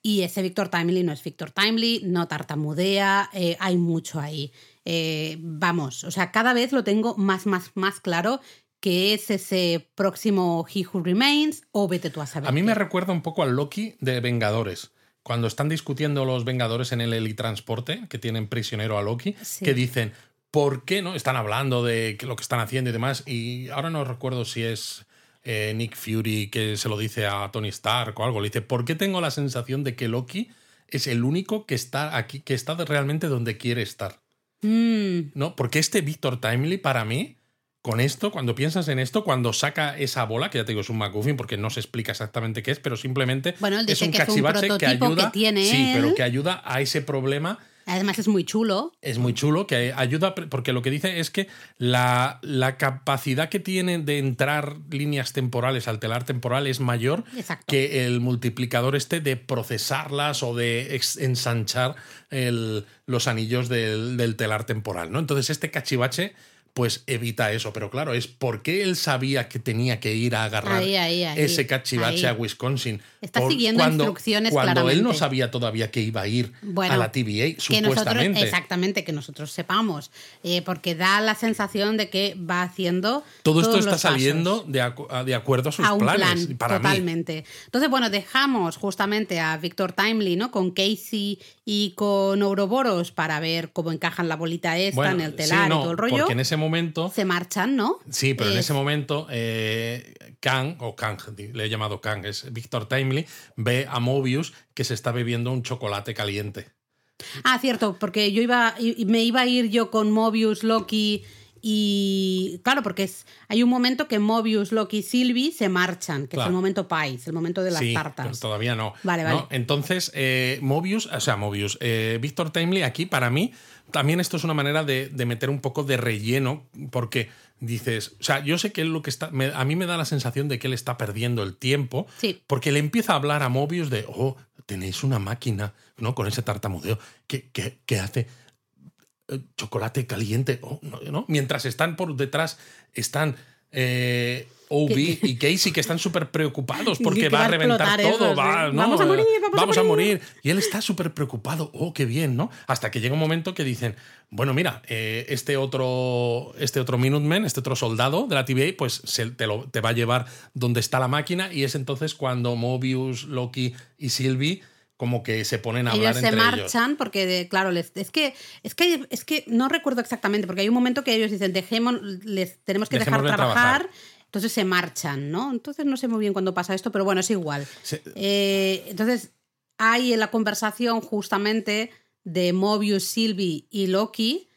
Y ese Victor Timely no es Victor Timely, no tartamudea, eh, hay mucho ahí. Eh, vamos, o sea, cada vez lo tengo más, más, más claro que es ese próximo He Who Remains o vete tú a saber. A mí qué. me recuerda un poco al Loki de Vengadores. Cuando están discutiendo los Vengadores en el helitransporte, que tienen prisionero a Loki, Sí. que dicen, ¿por qué no? Están hablando de lo que están haciendo y demás. Y ahora no recuerdo si es eh, Nick Fury que se lo dice a Tony Stark o algo. Le dice, ¿por qué tengo la sensación de que Loki es el único que está aquí, que está realmente donde quiere estar? Mm, ¿no? Porque este Victor Timely, para mí, con esto, cuando piensas en esto, cuando saca esa bola, que ya te digo, es un McGuffin, porque no se explica exactamente qué es, pero simplemente Bueno, él es un que es un cachivache que ayuda. que tiene sí, él. pero que ayuda a ese problema. Además es muy chulo. Es muy chulo, que ayuda, porque lo que dice es que la, la capacidad que tiene de entrar líneas temporales al telar temporal es mayor Exacto. que el multiplicador este de procesarlas o de ensanchar el- los anillos del, del telar temporal, ¿no? Entonces este cachivache pues evita eso, pero claro, es porque él sabía que tenía que ir a agarrar Ahí, ahí, ahí, ese cachivache a Wisconsin. Está siguiendo instrucciones Cuando él no claramente. sabía todavía que iba a ir Bueno, a la TVA, que nosotros, supuestamente. exactamente, que nosotros sepamos, eh, porque da la sensación de que va haciendo. Todo esto está saliendo de, acu- de acuerdo a sus a un planes. plan, para mí. totalmente. Entonces, bueno, dejamos justamente a Victor Timely, ¿no? Con Casey y con Ouroboros para ver cómo encajan la bolita esta Bueno, en el sí, telar no, y todo el rollo. Porque en ese momento. Se marchan, ¿no? Sí, pero en ese momento eh, Kang, o Kang, le he llamado Kang, es Victor Timely, ve a Mobius que se está bebiendo un chocolate caliente. Ah, cierto, porque yo iba, me iba a ir yo con Mobius, Loki y. Claro, porque es, hay un momento que Mobius, Loki y Sylvie se marchan, que Claro. es el momento Pais, el momento de las sí, tartas. pero todavía no. Vale, ¿no? vale. Entonces, eh, Mobius, o sea, Mobius, eh, Victor Timely aquí, para mí, también esto es una manera de, de meter un poco de relleno, porque dices, o sea, yo sé que él lo que está, me- a mí me da la sensación de que él está perdiendo el tiempo, Sí. porque le empieza a hablar a Mobius de, oh, tenéis una máquina, ¿no? Con ese tartamudeo, que, que, que hace chocolate caliente, oh, no, ¿no? Mientras están por detrás, están eh, Obi y Casey que están súper preocupados porque Que va a reventar todo, va. ¿no? Vamos a morir, vamos a morir. Y él está súper preocupado, oh, qué bien, ¿no? Hasta que llega un momento que dicen, bueno, mira, eh, este otro este otro Minuteman, este otro soldado de la TVA, pues se- te, lo- te va a llevar donde está la máquina y es entonces cuando Mobius, Loki y Sylvie como que se ponen a hablar ellos se entre ellos. marchan porque de- claro les, es que es que es que no recuerdo exactamente porque hay un momento que ellos dicen dejemos les tenemos que dejar trabajar, trabajar. entonces se marchan no entonces no sé muy bien cuándo pasa esto pero bueno es igual Se- Eh, entonces hay en la conversación justamente de Mobius Sylvie y Loki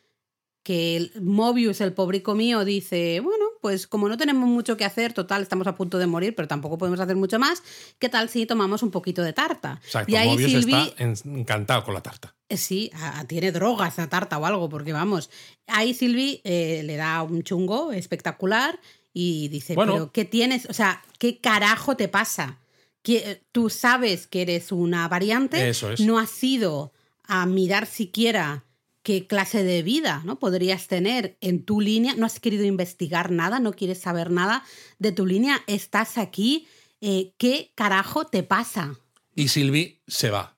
que el- Mobius el pobrico mío dice bueno pues como no tenemos mucho que hacer total estamos a punto de morir pero tampoco podemos hacer mucho más qué tal si tomamos un poquito de tarta Exacto, y ahí Mobius Sylvie está en- encantado con la tarta. eh, Sí, a- tiene drogas la tarta o algo, porque vamos. Ahí Silvi eh, le da un chungo espectacular y dice, Bueno. pero ¿qué tienes? O sea, ¿qué carajo te pasa? Que tú sabes que eres una variante, Eso es. no has ido a mirar siquiera qué clase de vida ¿no? podrías tener en tu línea, no has querido investigar nada, no quieres saber nada de tu línea, estás aquí, eh, ¿qué carajo te pasa? Y Sylvie se va.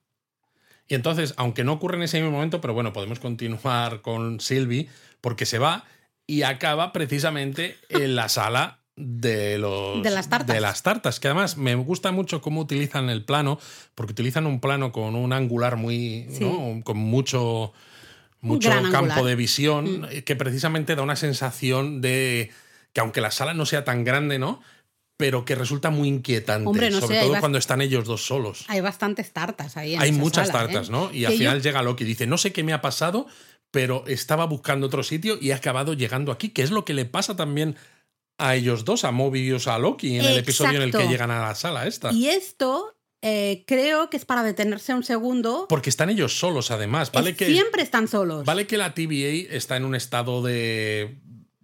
Y entonces, aunque no ocurre en ese mismo momento, pero bueno, podemos continuar con Sylvie, porque se va y acaba precisamente en la [laughs] sala de los De las tartas. de las tartas, que además me gusta mucho cómo utilizan el plano, porque utilizan un plano con un angular muy, Sí. ¿no? con mucho mucho campo angular. Mm. de visión, que precisamente da una sensación de que aunque la sala no sea tan grande, ¿no? Pero que resulta muy inquietante, Hombre, no sobre sé, todo cuando están ellos dos solos. Hay bastantes tartas ahí. En Hay esa muchas sala, tartas, ¿eh? ¿no? Y Que al yo- final llega Loki y dice, no sé qué me ha pasado, pero estaba buscando otro sitio y he acabado llegando aquí, que es lo que le pasa también a ellos dos, a Mobius, a Loki, en el episodio en el que llegan a la sala esta. Y esto eh, creo que es para detenerse un segundo. Porque están ellos solos, además. Vale Es- que, Siempre están solos. vale que la TVA está en un estado de,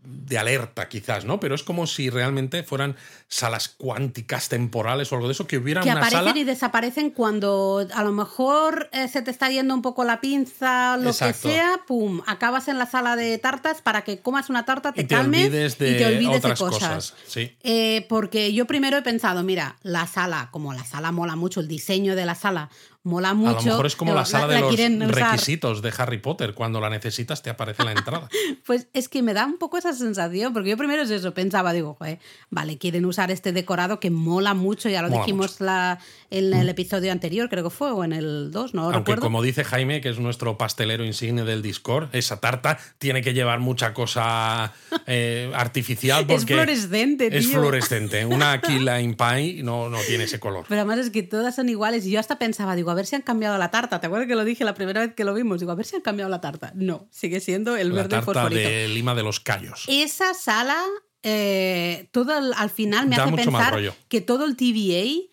de alerta, quizás, ¿no? Pero es como si realmente fueran salas cuánticas temporales o algo de eso, que hubiera que una aparecen sala. y desaparecen cuando a lo mejor eh, se te está yendo un poco la pinza, lo Exacto. que sea, pum, acabas en la sala de tartas para que comas una tarta, te, y te calmes olvides de y te olvides otras de cosas. cosas. Sí. Eh, porque yo primero he pensado, mira, la sala, como la sala mola mucho, el diseño de la sala mola mucho. A lo mejor es como la sala de los usar. requisitos de Harry Potter. Cuando la necesitas, te aparece la entrada. [laughs] Pues es que me da un poco esa sensación, porque yo primero es eso, pensaba, digo, joder, vale, quieren usar este decorado que mola mucho, ya lo Mola dijimos la, en el episodio anterior, creo que fue, o en el 2, no Aunque, recuerdo. como dice Jaime, que es nuestro pastelero insigne del Discord, esa tarta tiene que llevar mucha cosa eh, [laughs] artificial. Es fluorescente, Es tío. fluorescente. Una [laughs] Key Lime Pie no, no tiene ese color. Pero además es que todas son iguales y yo hasta pensaba, digo, a ver si han cambiado la tarta. ¿Te acuerdas que lo dije la primera vez que lo vimos? Digo, a ver si han cambiado la tarta. No, sigue siendo el La verde tarta fosforito. de Lima de los Cayos. Esa sala, eh, todo el- al final me Da hace mucho pensar que todo el TVA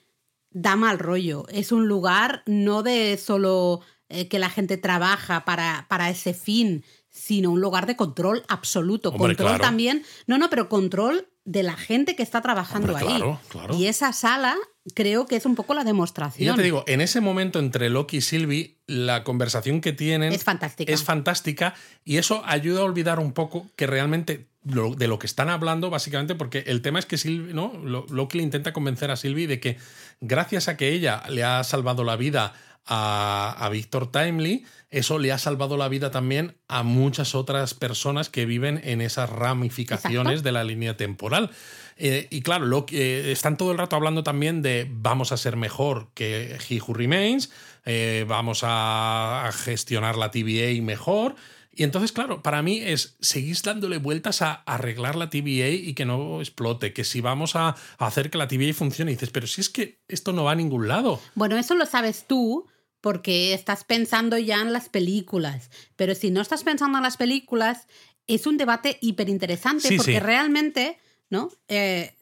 da mal rollo. Es un lugar no de solo eh, que la gente trabaja para, para ese fin, sino un lugar de control absoluto. Hombre, control claro. también, no, no, pero control de la gente que está trabajando Hombre, ahí. claro, claro. Y esa sala creo que es un poco la Y demostración. ya te digo, en ese momento entre Loki y Sylvie, la conversación que tienen es fantástica. es fantástica y eso ayuda a olvidar un poco que realmente lo- de lo que están hablando, básicamente, porque el tema es que Sylvie, ¿no? Lo- Loki le intenta convencer a Sylvie de que gracias a que ella le ha salvado la vida a, a Víctor Timely, eso le ha salvado la vida también a muchas otras personas que viven en esas ramificaciones Exacto. de la línea temporal. Eh, y claro, Loki, eh, están todo el rato hablando también de vamos a ser mejor que He Who Remains, eh, vamos a, a gestionar la TVA mejor. Y entonces, claro, para mí es seguís dándole vueltas a arreglar la TVA y que no explote, que si vamos a, a hacer que la TVA funcione, y dices, pero si es que esto no va a ningún lado. Bueno, eso lo sabes tú porque estás pensando ya en las películas. Pero si no estás pensando en las películas, es un debate hiper interesante Sí, porque sí. realmente, ¿no? Eh,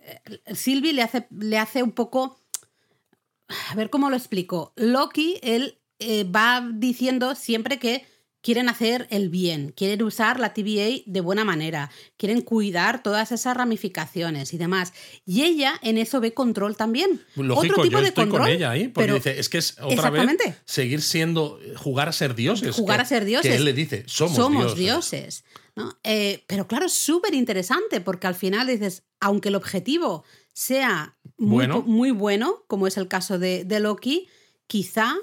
Sylvie le hace, le hace un poco. A ver cómo lo explico. Loki, él eh, va diciendo siempre que quieren hacer el bien, quieren usar la TVA de buena manera, quieren cuidar todas esas ramificaciones y demás. Y ella en eso ve control también. Lógico, Otro tipo yo de estoy control, con ella ahí, porque pero- dice, es que es otra vez seguir siendo, jugar a ser dioses. Jugar que- a ser dioses. Que él le dice, somos, somos dioses. dioses. ¿no? Eh, pero claro, es súper interesante porque al final dices, aunque el objetivo sea muy Bueno. muy bueno, como es el caso de, de Loki, quizá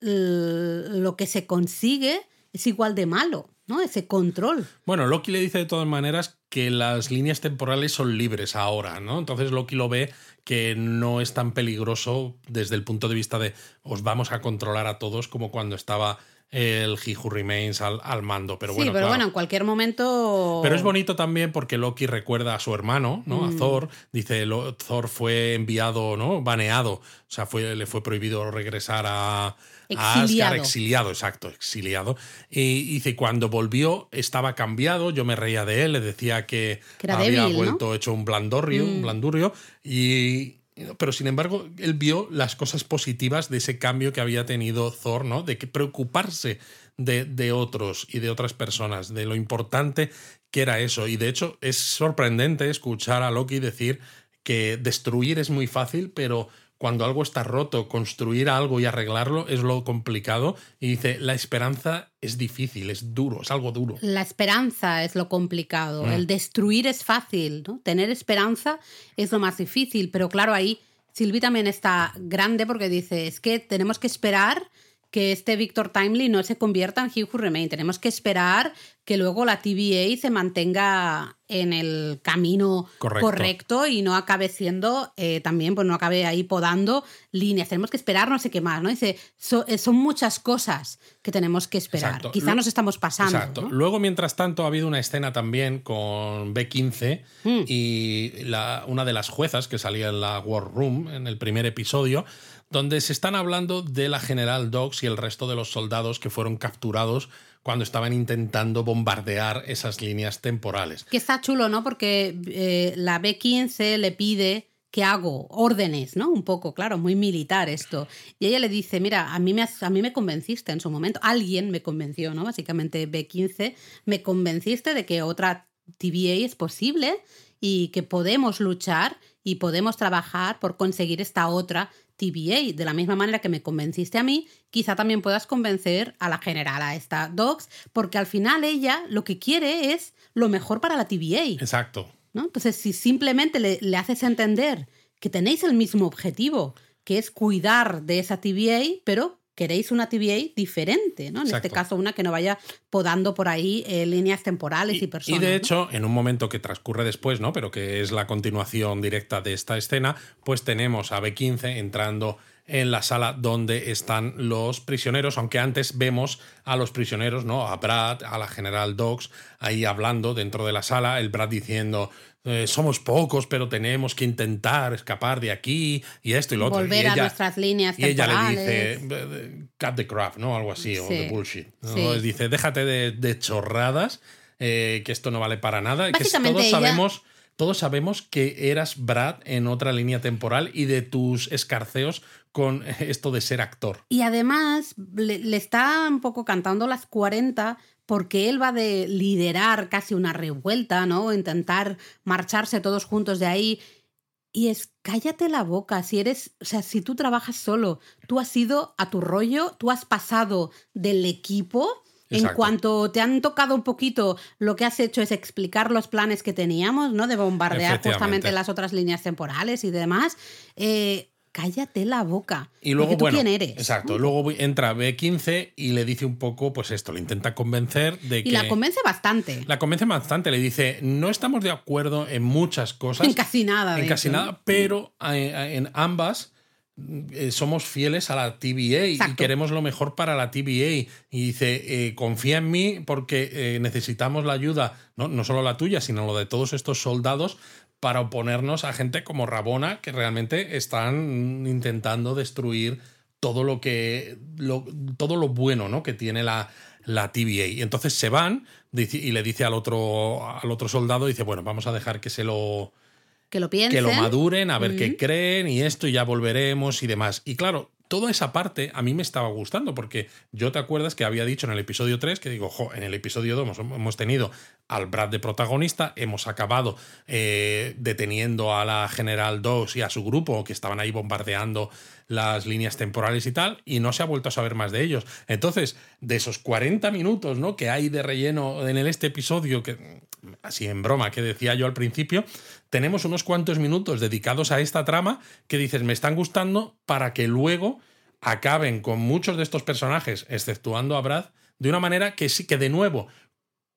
lo que se consigue es igual de malo, ¿no? Ese control. Bueno, Loki le dice de todas maneras que las líneas temporales son libres ahora, ¿no? Entonces Loki lo ve que no es tan peligroso desde el punto de vista de os vamos a controlar a todos como cuando estaba el He Who Remains al, al mando. Pero sí, bueno, pero claro. bueno, en cualquier momento. Pero es bonito también porque Loki recuerda a su hermano, ¿no? Mm. A Thor. Dice, lo- Thor fue enviado, ¿no? Baneado. O sea, fue, le fue prohibido regresar a Exiliado. Asgard. Exiliado, exacto, exiliado. Y dice, cuando volvió estaba cambiado. Yo me reía de él, le decía que, había débil, ¿no? vuelto hecho un blandorrio, un Mm. blandurrio. Y... Pero sin embargo, él vio las cosas positivas de ese cambio que había tenido Thor, ¿no? De que preocuparse de, de otros y de otras personas, de lo importante que era eso. Y de hecho es sorprendente escuchar a Loki decir que destruir es muy fácil, pero cuando algo está roto, construir algo y arreglarlo es lo complicado. Y dice, la esperanza es difícil, es duro, es algo duro. La esperanza es lo complicado. Mm. El destruir es fácil, ¿no? Tener esperanza es lo más difícil. Pero claro, ahí Sylvie también está grande porque dice, es que tenemos que esperar que este Victor Timely no se convierta en He Who Remain. Tenemos que esperar que luego la TVA se mantenga en el camino Correcto. correcto, y no acabe siendo eh, también, pues no acabe ahí podando líneas. Tenemos que esperar no sé qué más, ¿no? Dice, so- eh, son muchas cosas que tenemos que esperar. Exacto. Quizá nos estamos pasando. Exacto. ¿no? Luego, mientras tanto, ha habido una escena también con B15 Mm. y la- una de las juezas que salía en la War Room en el primer episodio, donde se están hablando de la General Dogs y el resto de los soldados que fueron capturados cuando estaban intentando bombardear esas líneas temporales. Que está chulo, ¿no? Porque eh, la B15 le pide que hago órdenes, ¿no? Un poco, claro, muy militar esto. Y ella le dice, mira, a mí me, a mí me convenciste en su momento, alguien me convenció, ¿no? Básicamente B15, me convenciste de que otra TVA es posible y que podemos luchar y podemos trabajar por conseguir esta otra TVA. De la misma manera que me convenciste a mí, quizá también puedas convencer a la general, a esta Docs, porque al final ella lo que quiere es lo mejor para la TVA. Exacto. ¿no? Entonces, si simplemente le, le, haces entender que tenéis el mismo objetivo, que es cuidar de esa TVA, pero queréis una TVA diferente, ¿no? En este caso, una que no vaya podando por ahí eh, líneas temporales y, y, personas. Y de hecho, en un momento que transcurre después, ¿no? Pero que es la continuación directa de esta escena, pues tenemos a B15 entrando en la sala donde están los prisioneros, aunque antes vemos a los prisioneros, ¿no? A Brad, a la general Dogs, ahí hablando dentro de la sala, el Brad diciendo, eh, somos pocos, pero tenemos que intentar escapar de aquí y esto y lo Volver otro. Volver a nuestras líneas Y ella le dice, cut the crap, ¿no? Algo así, sí, o the bullshit. ¿no? Sí. Dice, déjate de, de chorradas, eh, que esto no vale para nada. Y que todos ella... sabemos todos sabemos que eras Brad en otra línea temporal y de tus escarceos con [laughs] esto de ser actor. Y además le, le, está un poco cantando las 40 porque él va de liderar casi una revuelta, ¿no? Intentar marcharse todos juntos de ahí. Y es, cállate la boca, si eres, o sea, si tú trabajas solo, tú has ido a tu rollo, tú has pasado del equipo Exacto. En cuanto te han tocado un poquito, lo que has hecho es explicar los planes que teníamos, ¿no? De bombardear justamente las otras líneas temporales y demás. Eh, cállate la boca. Y luego, bueno, quién eres. Exacto. Luego entra B15 y le dice un poco, pues esto, le intenta convencer de y que. Y la convence bastante. La convence bastante. Le dice, no estamos de acuerdo en muchas cosas. En casi nada. En casi nada, pero eh, en ambas eh, somos fieles a la TVA Exacto. y queremos lo mejor para la TVA. Y dice, eh, confía en mí porque eh, necesitamos la ayuda, ¿no? no solo la tuya, sino lo de todos estos soldados para oponernos a gente como Rabona que realmente están intentando destruir todo lo que lo, todo lo bueno ¿no? que tiene la, la TVA. Y entonces se van y le dice al otro, al otro soldado, dice, bueno, vamos a dejar que se lo, que lo piensen. que lo maduren, a ver mm. qué creen y esto, y ya volveremos y demás. Y claro, toda esa parte a mí me estaba gustando, porque yo te acuerdas que había dicho en el episodio 3 que digo, jo, en el episodio 2 hemos, hemos tenido al Brad de protagonista, hemos acabado eh, deteniendo a la General 2 y a su grupo que estaban ahí bombardeando las líneas temporales y tal, y no se ha vuelto a saber más de ellos. Entonces, de esos 40 minutos ¿no? que hay de relleno en este episodio, que así en broma que decía yo al principio, tenemos unos cuantos minutos dedicados a esta trama que dices, me están gustando para que luego acaben con muchos de estos personajes, exceptuando a Brad, de una manera que sí que de nuevo,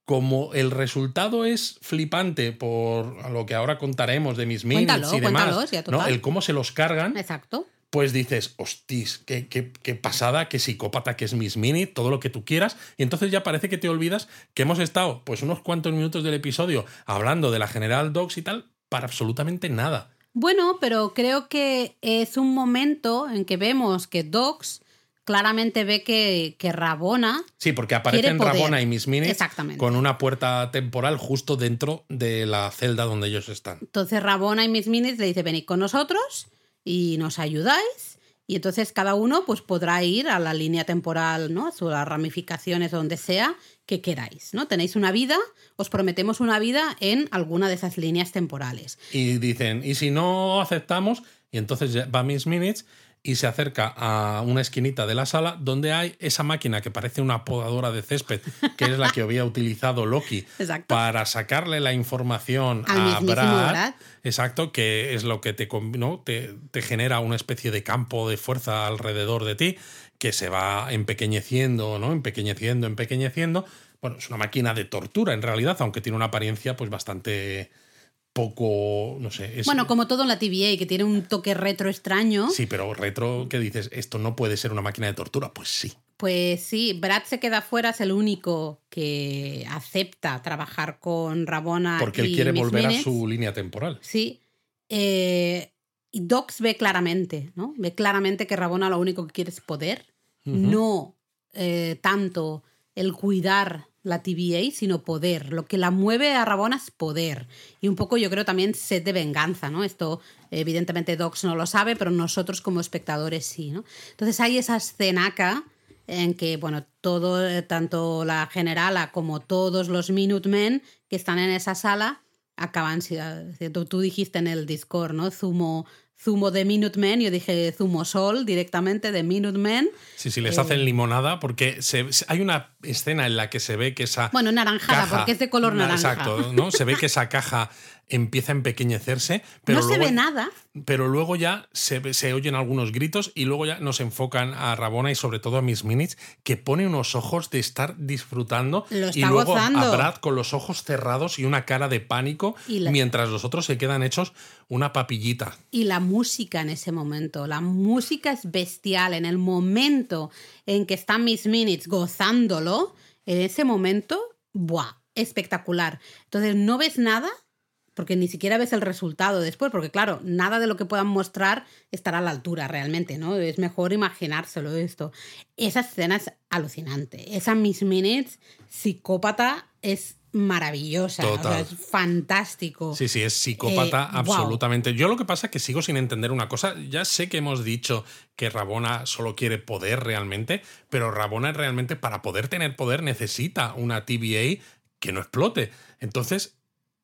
como el resultado es flipante por lo que ahora contaremos de mis minutes y demás, ¿no? el cómo se los cargan, Exacto. pues dices, hostis, qué, qué, qué, pasada, qué psicópata que es Miss Minute, todo lo que tú quieras. Y entonces ya parece que te olvidas que hemos estado pues unos cuantos minutos del episodio hablando de la General Dogs y tal, para absolutamente nada. Bueno, pero creo que es un momento en que vemos que Dogs claramente ve que, que Rabona. Sí, porque aparecen Rabona y Miss Minute Exactamente. con una puerta temporal justo dentro de la celda donde ellos están. Entonces Rabona y Miss Minute le dice: venid con nosotros y nos ayudáis. Y entonces cada uno pues, podrá ir a la línea temporal, ¿no? a las ramificaciones, donde sea que queráis. ¿no? Tenéis una vida, os prometemos una vida en alguna de esas líneas temporales. Y dicen, ¿y si no aceptamos? Y entonces va Miss Minutes y se acerca a una esquinita de la sala donde hay esa máquina que parece una podadora de césped, que es la que había utilizado Loki [laughs] Exacto. para sacarle la información a Brad, Brad. Exacto, que es lo que te, ¿no? te, te genera una especie de campo de fuerza alrededor de ti que se va empequeñeciendo, ¿no? Empequeñeciendo, empequeñeciendo. Bueno, es una máquina de tortura en realidad, aunque tiene una apariencia pues bastante poco, no sé. Es... Bueno, como todo en la TVA, que tiene un toque retro extraño. Sí, pero retro que dices, esto no puede ser una máquina de tortura, pues sí. Pues sí, Brad se queda fuera, es el único que acepta trabajar con Rabona. Porque él quiere Miss volver a su línea temporal. Sí. Eh, y Docs ve claramente, ¿no? Ve claramente que Rabona lo único que quiere es poder, no eh, tanto el cuidar la TVA, sino poder. Lo que la mueve a Rabona es poder. Y un poco yo creo también sed de venganza, ¿no? Esto evidentemente Docs no lo sabe, pero nosotros como espectadores sí, ¿no? Entonces hay esa escena acá en que, bueno, todo, eh, tanto la generala como todos los Minutemen que están en esa sala acaban, tú, tú dijiste en el Discord, ¿no? Zumo, zumo de Minutemen, yo dije zumo sol directamente de Minutemen. Sí, sí, les hacen eh, limonada porque se, hay una escena en la que se ve que esa. Bueno, naranjada, porque es de color naranja. Exacto, ¿no? Se ve que esa [laughs] caja empieza a empequeñecerse. Pero no se ve nada. Pero luego ya se, se, oyen algunos gritos y luego ya nos enfocan a Rabona y sobre todo a Miss Minutes, que pone unos ojos de estar disfrutando y luego a Brad con los ojos cerrados y una cara de pánico, mientras los otros se quedan hechos una papillita. Y la música en ese momento, la música es bestial. En el momento en que está Miss Minutes gozándolo, en ese momento, ¡buah! Espectacular. Entonces no ves nada porque ni siquiera ves el resultado después, porque claro, nada de lo que puedan mostrar estará a la altura realmente, ¿no? Es mejor imaginárselo esto. Esa escena es alucinante. Esa Miss Minutes psicópata es maravillosa, es fantástico. Sí, sí, es psicópata eh, absolutamente. Yo lo que pasa es que sigo sin entender una cosa. Ya sé que hemos dicho que Rabona solo quiere poder realmente, pero Rabona realmente para poder tener poder necesita una TVA que no explote. Entonces,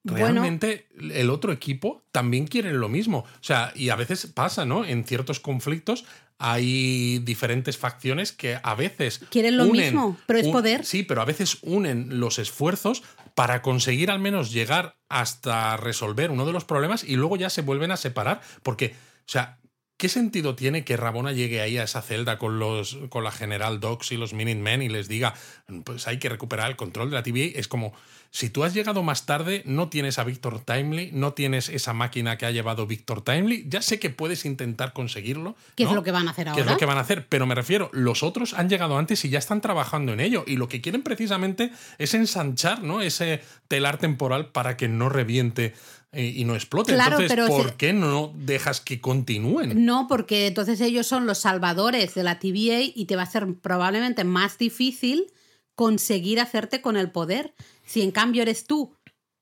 realmente el otro equipo también quiere lo mismo. O sea, y a veces pasa, ¿no? En ciertos conflictos hay diferentes facciones que a veces... Quieren lo mismo, pero es poder. Sí, pero a veces unen los esfuerzos para conseguir al menos llegar hasta resolver uno de los problemas y luego ya se vuelven a separar. Porque, o sea, ¿qué sentido tiene que Rabona llegue ahí a esa celda con, los, con la General Docs y los Minutemen y les diga, pues hay que recuperar el control de la TVA? Es como si tú has llegado más tarde, no tienes a Victor Timely, no tienes esa máquina que ha llevado Victor Timely, ya sé que puedes intentar conseguirlo. ¿Qué es lo que van a hacer ahora? ¿Qué es lo que van a hacer? Pero me refiero, los otros han llegado antes y ya están trabajando en ello. Y lo que quieren precisamente es ensanchar ¿no? ese telar temporal para que no reviente y no explote. entonces, ¿por qué no dejas que continúen? No, porque entonces ellos son los salvadores de la TVA y te va a ser probablemente más difícil conseguir hacerte con el poder. Si en cambio eres tú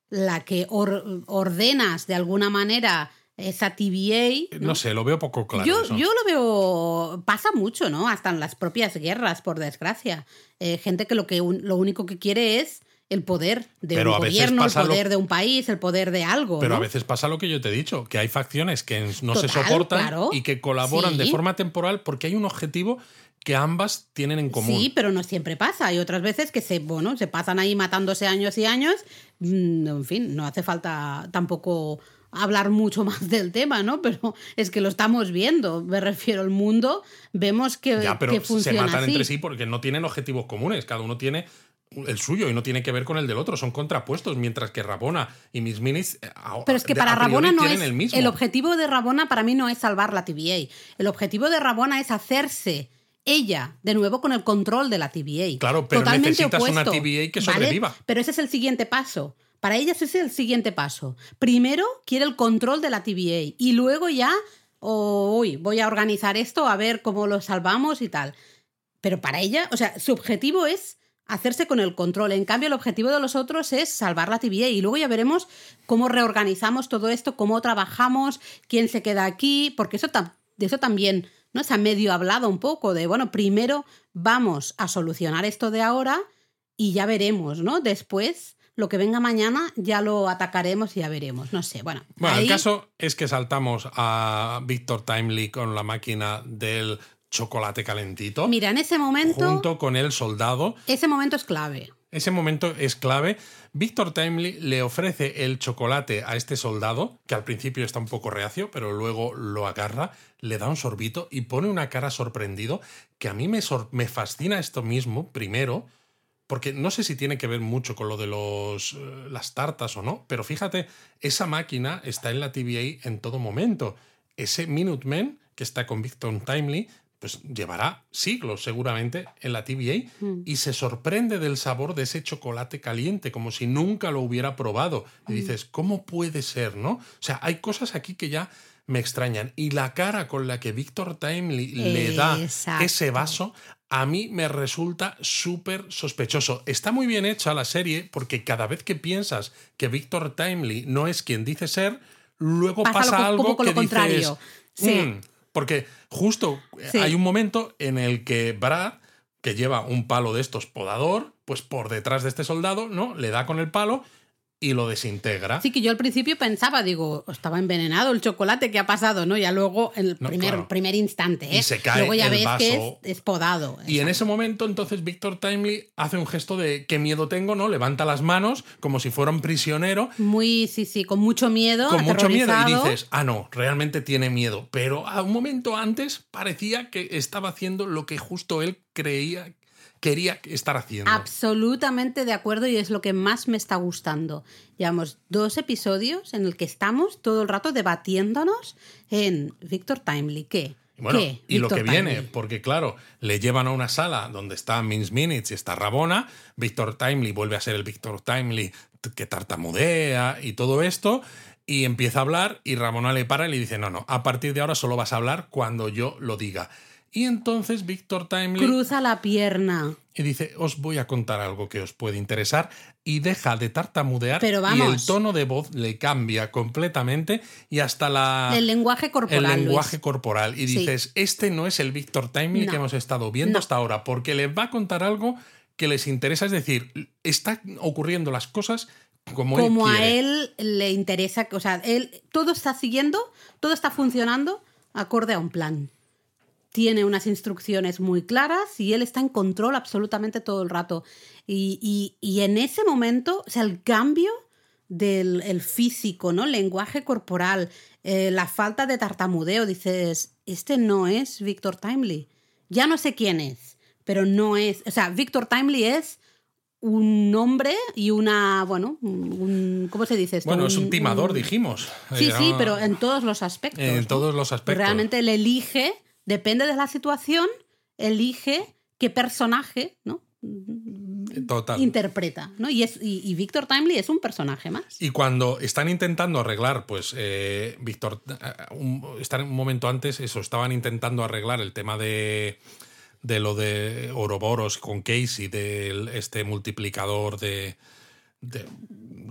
la que ordenas de alguna manera esa TVA. ¿no? sé, lo veo poco claro. Yo, yo, lo veo. pasa mucho, ¿no? Hasta en las propias guerras, por desgracia. Eh, gente que lo, que lo único que quiere es el poder de un gobierno, el poder de un país, el poder de algo. Pero a veces pasa lo que yo te he dicho, que hay facciones que no se soportan y que colaboran de forma temporal porque hay un objetivo que ambas tienen en común. Sí, pero no siempre pasa. Hay otras veces que se, bueno, se pasan ahí matándose años y años. Mm, en fin, no hace falta tampoco hablar mucho [laughs] más del tema, ¿no? Pero es que lo estamos viendo. Me refiero al mundo, vemos que, ya, pero se matan entre sí porque no tienen objetivos comunes. Cada uno tiene el suyo y no tiene que ver con el del otro, son contrapuestos, mientras que Rabona y Miss Minis. Eh, Pero es que para Rabona no es. El, el, objetivo de Rabona para mí no es salvar la TVA. El objetivo de Rabona es hacerse ella, de nuevo con el control de la TVA. Claro, pero necesitas una TVA que sobreviva. Pero ese es el siguiente paso. Para ella ese es el siguiente paso. Primero quiere el control de la TVA y luego ya, uy, voy a organizar esto, a ver cómo lo salvamos y tal. Pero para ella, o sea, su objetivo es hacerse con el control. En cambio, el objetivo de los otros es salvar la TVA y luego ya veremos cómo reorganizamos todo esto, cómo trabajamos, quién se queda aquí, porque eso, de eso también ¿no? Se ha medio hablado un poco de, bueno, primero vamos a solucionar esto de ahora y ya veremos, ¿no? Después, lo que venga mañana ya lo atacaremos y ya veremos. No sé, bueno. Bueno, el caso es que saltamos a Víctor Timely con la máquina del chocolate calentito. Mira, en ese momento. Junto con el soldado. Ese momento es clave. Ese momento es clave. Víctor Timely le ofrece el chocolate a este soldado, que al principio está un poco reacio, pero luego lo agarra, le da un sorbito y pone una cara sorprendido, que a mí me, me fascina esto mismo, primero, porque no sé si tiene que ver mucho con lo de los, eh, las tartas o no, pero fíjate, esa máquina está en la TVA en todo momento. Ese Minuteman que está con Víctor Timely pues llevará siglos seguramente en la TVA mm. y se sorprende del sabor de ese chocolate caliente, como si nunca lo hubiera probado. Y mm. dices, ¿cómo puede ser, no? O sea, hay cosas aquí que ya me extrañan. Y la cara con la que Víctor Timely le da ese vaso, a mí me resulta súper sospechoso. Está muy bien hecha la serie porque cada vez que piensas que Victor Timely no es quien dice ser, luego pasa, algo, que dices, sí. Mm", porque justo eh, hay un momento en el que Brad, que lleva un palo de estos podador, pues por detrás de este soldado, ¿no? Le da con el palo y lo desintegra. Sí, que yo al principio pensaba, digo, estaba envenenado el chocolate, ¿qué ha pasado? ¿no? Ya luego, en el primer, primer instante, ¿eh? Y se cae luego ya el ves vaso. que es, es podado. Y en ese momento, entonces, Víctor Timely hace un gesto de qué miedo tengo, ¿no? Levanta las manos como si fuera un prisionero. Muy, sí, sí, con mucho miedo. Con mucho miedo. Y dices, ah, no, realmente tiene miedo. Pero a un momento antes parecía que estaba haciendo lo que justo él creía, quería estar haciendo. Absolutamente de acuerdo y es lo que más me está gustando. Llevamos dos episodios en el que estamos todo el rato debatiéndonos en Victor Timely. ¿Qué? Bueno, ¿Qué? y lo Victor que viene, porque claro, le llevan a una sala donde está Mince Minutes y está Rabona, Víctor Timely vuelve a ser el Víctor Timely que tartamudea y todo esto, y empieza a hablar y Rabona le para y le dice, no, no, a partir de ahora solo vas a hablar cuando yo lo diga. Y entonces Víctor Timely Cruza la pierna. y dice, os voy a contar algo que os puede interesar y deja de tartamudear Pero y vamos. el tono de voz le cambia completamente y hasta la el lenguaje corporal. El lenguaje Luis. corporal y Sí. dices, este no es el Víctor Timely No. que hemos estado viendo No. hasta ahora, porque les va a contar algo que les interesa, es decir, están ocurriendo las cosas como, Como él a él le interesa, o sea, él todo está siguiendo, todo está funcionando acorde a un plan. Tiene unas instrucciones muy claras y él está en control absolutamente todo el rato. Y, y- y en ese momento, o sea, el cambio del el físico, ¿no? Lenguaje corporal, eh, la falta de tartamudeo, dices, este no es Victor Timely. Ya no sé quién es, pero no es. O sea, Victor Timely es un nombre y una, bueno, un, ¿cómo se dice esto? Bueno, es un timador, dijimos. Sí, Eh, sí, ah, pero en todos los aspectos. En ¿no? todos los aspectos. Realmente él elige, depende de la situación, elige qué personaje, ¿no? Total. Interpreta, ¿no? Y, es, y, y Victor Timely es un personaje más. Y cuando están intentando arreglar, pues, eh, Víctor, eh, un, están un momento antes, eso, estaban intentando arreglar el tema de, de lo de Ouroboros con Casey, de este multiplicador de, de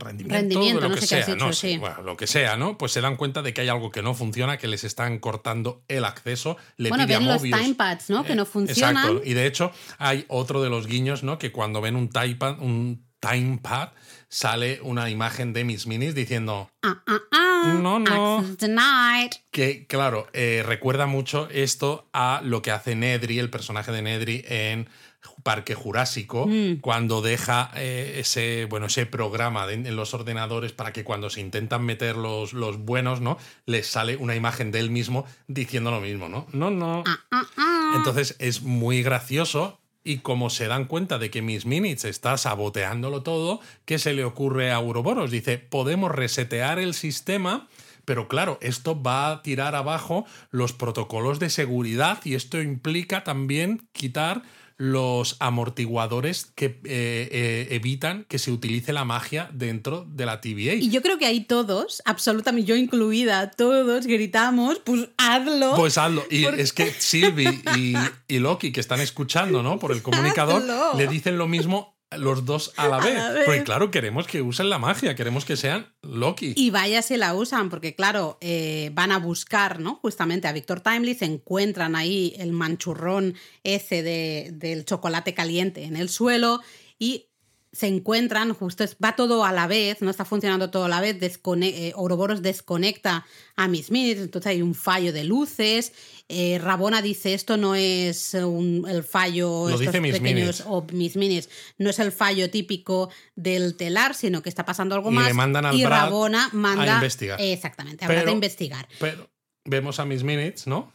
rendimiento, Rendimiento, de lo no que sé qué has sea, no sé, sí. bueno, lo que sea, ¿no? Pues se dan cuenta de que hay algo que no funciona, que les están cortando el acceso, le bueno, pide a los timepads, ¿no? Que no eh, funcionan. Exacto. Y de hecho, hay otro de los guiños, ¿no? Que cuando ven un timepad, un timepad sale una imagen de Miss Minis diciendo Ah, ah, ah. No, no. Que, claro, eh, recuerda mucho esto a lo que hace Nedry, el personaje de Nedry en Parque Jurásico, Mm. cuando deja eh, ese, bueno, ese programa de- en los ordenadores para que cuando se intentan meter los, los buenos, ¿no? Les sale una imagen de él mismo diciendo lo mismo, ¿no? No, no. Ah, ah, ah. Entonces es muy gracioso y como se dan cuenta de que Miss Minutes está saboteándolo todo, ¿qué se le ocurre a Ouroboros? Dice, podemos resetear el sistema, pero claro, esto va a tirar abajo los protocolos de seguridad y esto implica también quitar los amortiguadores que eh, eh, evitan que se utilice la magia dentro de la TVA. Y yo creo que ahí todos, absolutamente yo incluida, todos gritamos, pues hazlo. Pues hazlo. Y Porque- es que Sylvie y, y Loki, que están escuchando, ¿no? Por el comunicador, [laughs] Hazlo. le dicen lo mismo los dos a la A vez. la vez. Porque claro, queremos que usen la magia, queremos que sean Loki. Y vaya se la usan, porque claro, eh, van a buscar, ¿no? Justamente a Víctor Timely, se encuentran ahí el manchurrón ese de- del chocolate caliente en el suelo y se encuentran, justo es- va todo a la vez, no está funcionando todo a la vez, descone- eh, Ouroboros desconecta a Miss Minutes, entonces hay un fallo de luces, eh, Rabona dice esto no es un- el fallo, Lo estos dice Miss pequeños Minutes. o Miss Minutes, no es el fallo típico del telar, sino que está pasando algo Y más. le mandan al y Brad Rabona manda a investigar. Exactamente, habrá de investigar. Pero vemos a Miss Minutes, ¿no?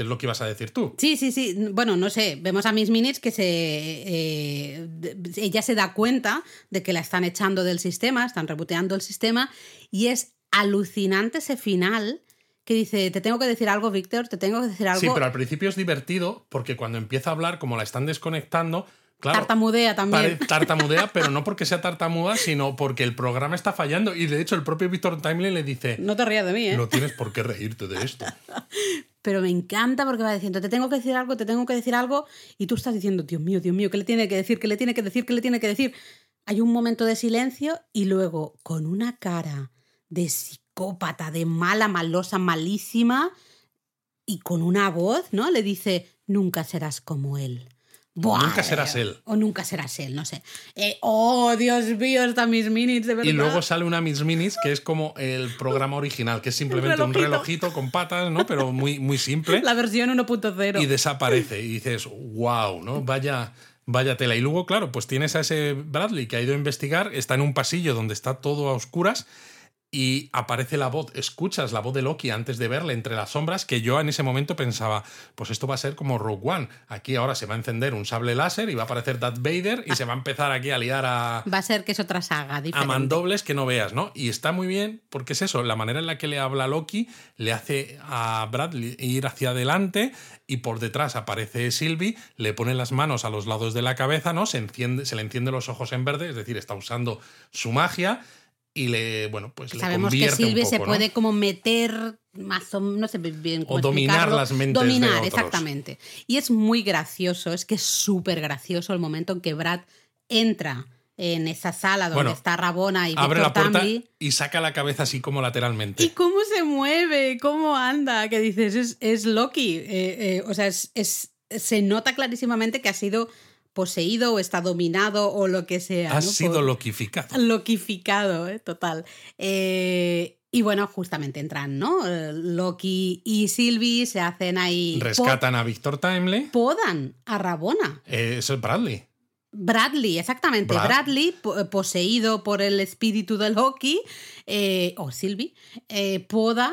Que es lo que ibas a decir tú. Sí, sí, sí. Bueno, no sé. Vemos a Miss Minutes que se. eh, ella se da cuenta de que la están echando del sistema, están reboteando el sistema, y es alucinante ese final que dice: Te tengo que decir algo, Víctor, te tengo que decir algo. Sí, pero al principio es divertido porque cuando empieza a hablar, como la están desconectando, claro. Tartamudea también. tartamudea, pero no porque sea tartamuda, sino porque el programa está fallando. Y de hecho, el propio Víctor Timely le dice: No te rías de mí, ¿eh? No tienes por qué reírte de esto. [laughs] pero me encanta porque va diciendo, te tengo que decir algo, te tengo que decir algo, y tú estás diciendo, Dios mío, Dios mío, ¿qué le tiene que decir? ¿Qué le tiene que decir? ¿Qué le tiene que decir? Hay un momento de silencio y luego, con una cara de psicópata, de mala, malosa, malísima, y con una voz, ¿no? Le dice, nunca serás como él. Buah, nunca serás él. O nunca serás él, no sé. Eh, oh, Dios mío, está Miss Minis, de verdad. Y luego sale una Miss Minis que es como el programa original, que es simplemente un relojito con patas, ¿no? Pero muy, muy simple. La versión 1.0. Y desaparece. Y dices, wow, ¿no? Vaya. Vaya tela. Y luego, claro, pues tienes a ese Bradley que ha ido a investigar, está en un pasillo donde está todo a oscuras y aparece la voz, escuchas la voz de Loki antes de verle entre las sombras, que yo en ese momento pensaba, pues esto va a ser como Rogue One. Aquí ahora se va a encender un sable láser y va a aparecer Darth Vader y se va a empezar aquí a liar a... Va a ser que es otra saga diferente. A mandobles que no veas, ¿no? Y está muy bien porque es eso, la manera en la que le habla Loki le hace a Bradley ir hacia adelante y por detrás aparece Sylvie, le pone las manos a los lados de la cabeza, ¿no? Se, enciende, se le enciende los ojos en verde, es decir, está usando su magia y le, bueno, pues Sabemos que Silvia se puede como meter más o no sé bien cómo O dominar las mentes Dominar, de exactamente. Y es muy gracioso, es que es súper gracioso el momento en que Brad entra en esa sala donde está Rabona y abre la puerta y saca la cabeza así como lateralmente. Y cómo se mueve, cómo anda, que dices, es, es Loki. Eh, eh, o sea, es, se nota clarísimamente que ha sido poseído o está dominado o lo que sea. Ha sido loquificado. Loquificado, ¿eh? total. Eh, y bueno, justamente entran, ¿no? Eh, Loki y Sylvie se hacen ahí. Rescatan a Víctor Timely. Podan a Rabona. eso es Bradley. Bradley, exactamente. Bradley, poseído por el espíritu de Loki, o Sylvie, poda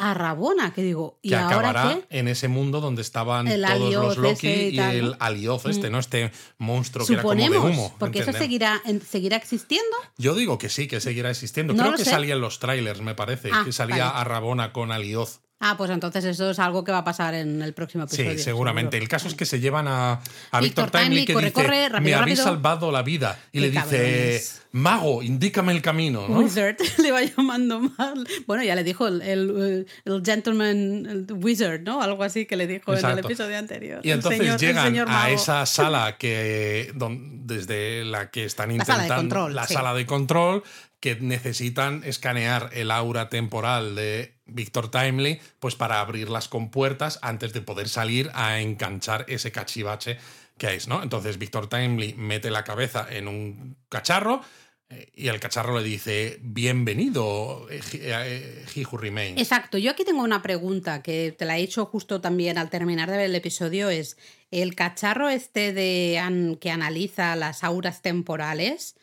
a Rabona, que digo, ¿y que ahora acabará en ese mundo donde estaban todos los Loki y, el Alioth este, mm. ¿no? Este monstruo que era como de humo. Porque eso seguirá, seguirá existiendo. Yo digo que sí, que seguirá existiendo. Creo que salía en los trailers, me parece, ah, que salía a Rabona con Alioth. Ah, pues entonces eso es algo que va a pasar en el próximo episodio. Sí, seguramente. El caso es que se llevan a, a Víctor Timely que dice, me habéis salvado la vida. Y le dice, mago, indícame el camino. Wizard, [laughs] le va llamando mal. Bueno, ya le dijo el, el, gentleman, el wizard, ¿no? Algo así que le dijo en el episodio anterior. Y entonces llegan a esa sala que desde la que están intentando... La sala de control. La sala de control que necesitan escanear el aura temporal de Víctor Timely, pues para abrir las compuertas antes de poder salir a enganchar ese cachivache que hay, ¿no? Entonces Víctor Timely mete la cabeza en un cacharro eh, y el cacharro le dice, bienvenido, eh, eh, He Who Remains. Exacto, yo aquí tengo una pregunta que te la he hecho justo también al terminar de ver el episodio, es, el cacharro este de que analiza las auras temporales,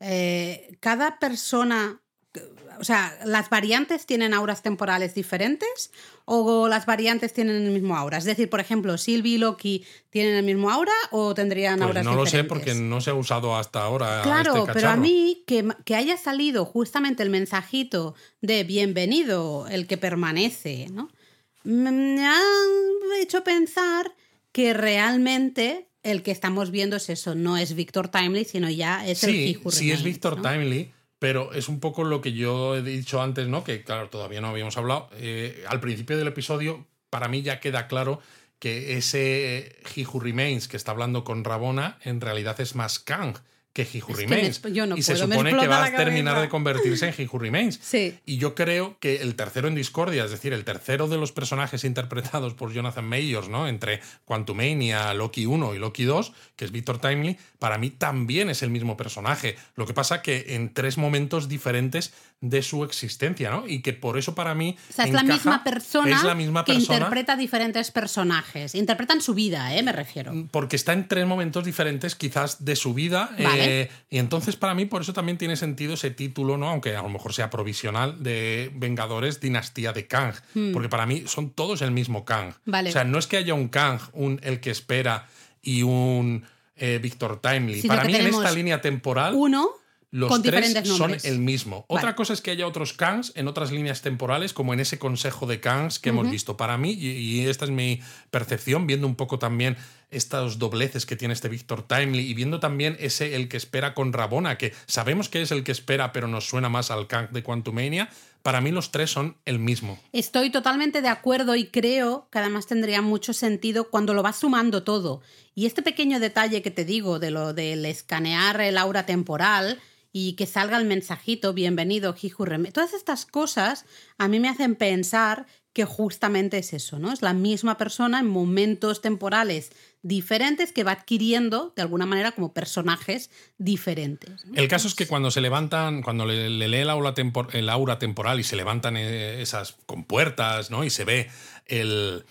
eh, cada persona, o sea, ¿las variantes tienen auras temporales diferentes o las variantes tienen el mismo aura? Es decir, por ejemplo, Sylvie y Loki tienen el mismo aura o tendrían pues auras diferentes. No lo sé porque no se ha usado hasta ahora. Claro, este pero a mí que, que, haya salido justamente el mensajito de bienvenido, el que permanece, ¿no? Me ha hecho pensar que realmente el que estamos viendo es eso, no es Victor Timely, sino ya es el Sí, sí es Victor Timely, pero es un poco lo que yo he dicho antes, ¿no? Que claro, todavía no habíamos hablado. Eh, al principio del episodio, para mí ya queda claro que ese He Who Remains que está hablando con Rabona en realidad es más Kang que He Who Remains. y se supone que va a terminar de convertirse en He Who Remains. Sí. Y yo creo que el tercero en discordia, es decir, el tercero de los personajes interpretados por Jonathan Mayors, ¿no? Entre Quantumania, Loki 1 y Loki 2, que es Victor Timely, para mí también es el mismo personaje. Lo que pasa que en tres momentos diferentes de su existencia, ¿no? Y que por eso para mí. O sea, es la misma persona es la misma que interpreta diferentes personajes. Interpretan su vida, ¿eh? Me refiero. Porque está en tres momentos diferentes, quizás, de su vida. Eh, y entonces, para mí, por eso también tiene sentido ese título, ¿no? Aunque a lo mejor sea provisional, de Vengadores Dinastía de Kang. Hmm. Porque para mí son todos el mismo Kang. Vale. O sea, no es que haya un Kang, un El que espera y un. Eh, Víctor Timely. Para mí, en esta línea temporal. Uno los tres son el mismo. Otra cosa es que haya otros Kangs en otras líneas temporales, como en ese consejo de Kangs que hemos visto. Para mí, y, esta es mi percepción, viendo un poco también estos dobleces que tiene este Victor Timely y viendo también ese el que espera con Rabona, que sabemos que es el que espera, pero nos suena más al Kang de Quantumania, para mí los tres son el mismo. Estoy totalmente de acuerdo y creo que además tendría mucho sentido cuando lo vas sumando todo. Y este pequeño detalle que te digo de lo del escanear el aura temporal y que salga el mensajito, bienvenido, Jijurreme, todas estas cosas a mí me hacen pensar que justamente es eso, ¿no? Es la misma persona en momentos temporales diferentes que va adquiriendo de alguna manera como personajes diferentes. El caso es que cuando se levantan, cuando le, lee el aura, el aura, temporal y se levantan eh, esas compuertas, ¿no? Y se ve el,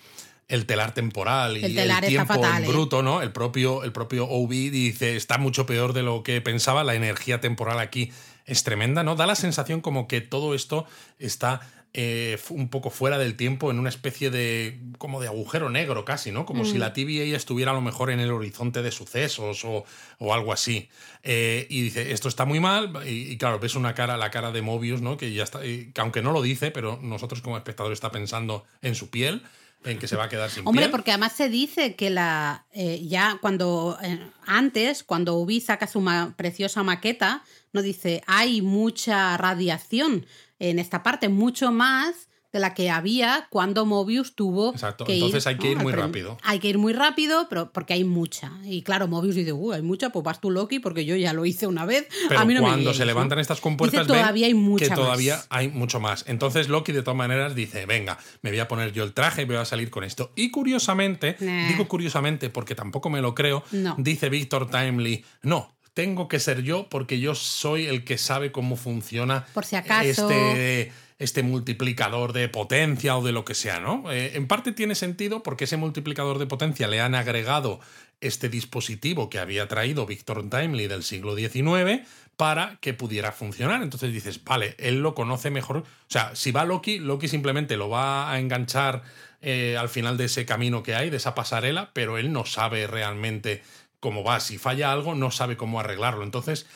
telar temporal y el, tiempo en ¿eh? bruto, ¿no? El propio, el propio OB dice, está mucho peor de lo que pensaba, la energía temporal aquí es tremenda, ¿no? Da la sensación como que todo esto está eh, un poco fuera del tiempo, en una especie de. como de agujero negro casi, ¿no? Como si mm. la TVA estuviera a lo mejor en el horizonte de sucesos o, algo así. Eh, y dice, esto está muy mal. Y, claro, ves una cara, la cara de Mobius, ¿no? Que ya está. Que aunque no lo dice, pero nosotros como espectador está pensando en su piel en que se va a quedar sin Hombre, porque además se dice que la eh, ya cuando antes, cuando Ubi saca su preciosa maqueta, no dice hay mucha radiación, en esta parte, mucho más de la que había cuando Mobius tuvo Exacto. Entonces hay que ir muy rápido. Hay que ir muy rápido, pero porque hay mucha. Y claro, Mobius dice, uy, hay mucha, pues vas tú Loki, porque yo ya lo hice una vez. Pero cuando se levantan estas compuertas, todavía hay mucha que todavía hay mucho más. Entonces Loki, de todas maneras, dice, venga, me voy a poner yo el traje y voy a salir con esto. Y curiosamente, digo curiosamente porque tampoco me lo creo, dice Victor Timely, no, tengo que ser yo porque yo soy el que sabe cómo funciona Por si acaso. este, este multiplicador de potencia o de lo que sea, ¿no? Eh, en parte tiene sentido porque ese multiplicador de potencia le han agregado este dispositivo que había traído Victor Timely del siglo XIX para que pudiera funcionar. Entonces dices, vale, él lo conoce mejor. O sea, si va Loki, Loki simplemente lo va a enganchar eh, al final de ese camino que hay, de esa pasarela, pero él no sabe realmente cómo va. Si falla algo, no sabe cómo arreglarlo. Entonces,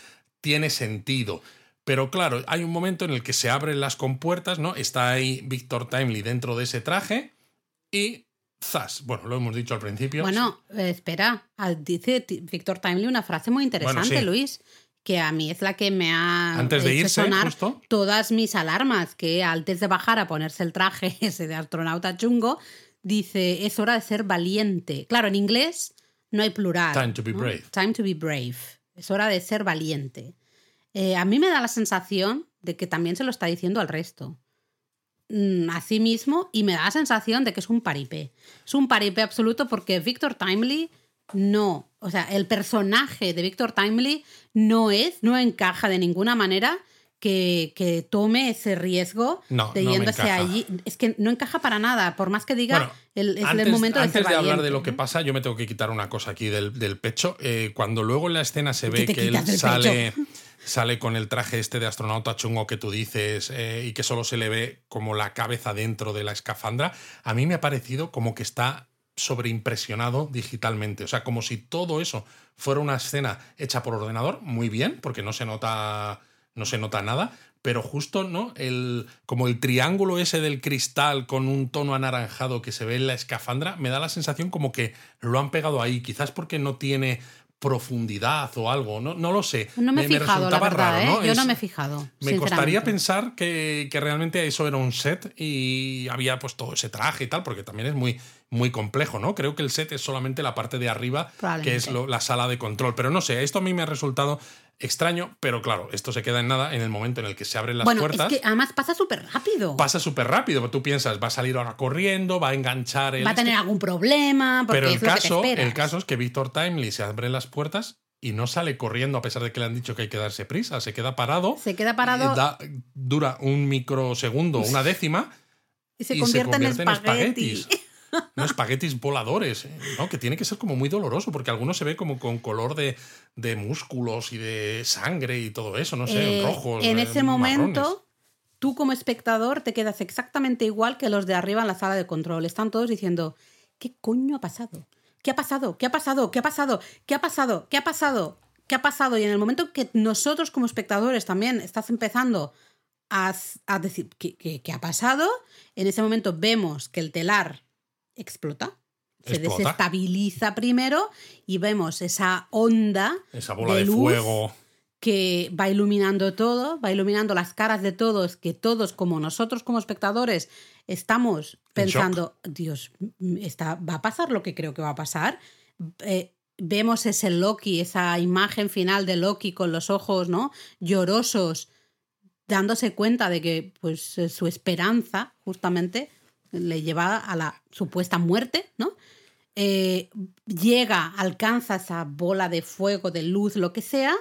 tiene sentido. Pero claro, hay un momento en el que se abren las compuertas, ¿no? Está ahí Victor Timely dentro de ese traje y ¡zas! Bueno, lo hemos dicho al principio. Bueno, eh, espera, ah, dice Victor Timely una frase muy interesante, Luis, que a mí es la que me ha antes de irse, sonar todas mis alarmas, que antes de bajar a ponerse el traje [laughs] ese de astronauta chungo, dice, es hora de ser valiente. Claro, en inglés no hay plural. Time to be brave. Time to be brave. Es hora de ser valiente. Eh, a mí me da la sensación de que también se lo está diciendo al resto. Mm, a sí mismo y me da la sensación de que es un paripé. Es un paripé absoluto porque Victor Timely no, o sea, el personaje de Victor Timely no es, no encaja de ninguna manera que, tome ese riesgo de yéndose allí. Es que no encaja para nada, por más que diga, el, es el momento de Antes de hablar de lo que pasa, yo me tengo que quitar una cosa aquí del, pecho. Eh, cuando luego en la escena se ve que él sale, [laughs] sale con el traje este de astronauta chungo que tú dices eh, y que solo se le ve como la cabeza dentro de la escafandra, a mí me ha parecido como que está sobreimpresionado digitalmente. O sea, como si todo eso fuera una escena hecha por ordenador, muy bien, porque no se nota no se nota nada, pero justo, ¿no? El, como el triángulo ese del cristal con un tono anaranjado que se ve en la escafandra, me da la sensación como que lo han pegado ahí, quizás porque no tiene profundidad o algo, no, no lo sé. No me he fijado, la verdad, ¿eh? Yo no me he fijado. Me costaría pensar que, que, realmente eso era un set y había pues todo ese traje y tal, porque también es muy, muy complejo, ¿no? Creo que el set es solamente la parte de arriba, que es la sala de control. Pero no sé, esto a mí me ha resultado extraño, pero claro, esto se queda en nada en el momento en el que se abren las puertas. Es que además pasa súper rápido. Pasa súper rápido. Tú piensas, va a salir ahora corriendo, va a enganchar el. Va a tener este algún problema. pero el, caso, el caso es que Víctor Timely se abre las puertas y no sale corriendo a pesar de que le han dicho que hay que darse prisa. Se queda parado. Se queda parado. dura un microsegundo, una décima. Y se, convierte, en, espaguetis. [laughs] no espaguetis voladores, ¿eh? ¿no? Que tiene que ser como muy doloroso, porque algunos se ve como con color de, músculos y de sangre y todo eso, no sé, eh, rojos. En ese momento, tú como espectador te quedas exactamente igual que los de arriba en la sala de control. Están todos diciendo, ¿qué coño ha pasado? ¿Qué ha pasado? ¿Qué ha pasado? ¿Qué ha pasado? ¿Qué ha pasado? ¿Qué ha pasado? ¿Qué ha pasado? Y en el momento que nosotros como espectadores también estás empezando a, a decir ¿qué, qué, qué ha pasado, en ese momento vemos que el telar explota, se Explota. desestabiliza primero y vemos esa onda Esa bola de de, luz fuego. que va iluminando todo, va iluminando las caras de todos, que todos, como nosotros como espectadores, estamos En pensando, Dios, está, va a pasar lo que creo que va a pasar. Eh, vemos ese Loki, esa imagen final de Loki con los ojos, ¿no? Llorosos, dándose cuenta de que pues su esperanza, justamente, le lleva a la supuesta muerte, ¿no? Eh, llega, alcanza esa bola de fuego, de luz, lo que sea,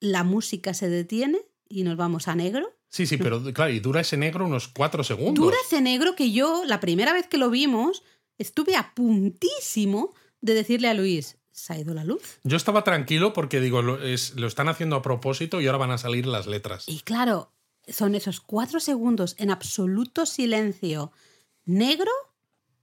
la música se detiene y nos vamos a negro. Sí, sí, pero claro, y dura ese negro unos cuatro segundos. Dura ese negro que yo, la primera vez que lo vimos, estuve a puntísimo de decirle a Luis, ¿se ha ido la luz? Yo estaba tranquilo porque digo, lo, es- lo están haciendo a propósito y ahora van a salir las letras. Y claro, son esos cuatro segundos en absoluto silencio negro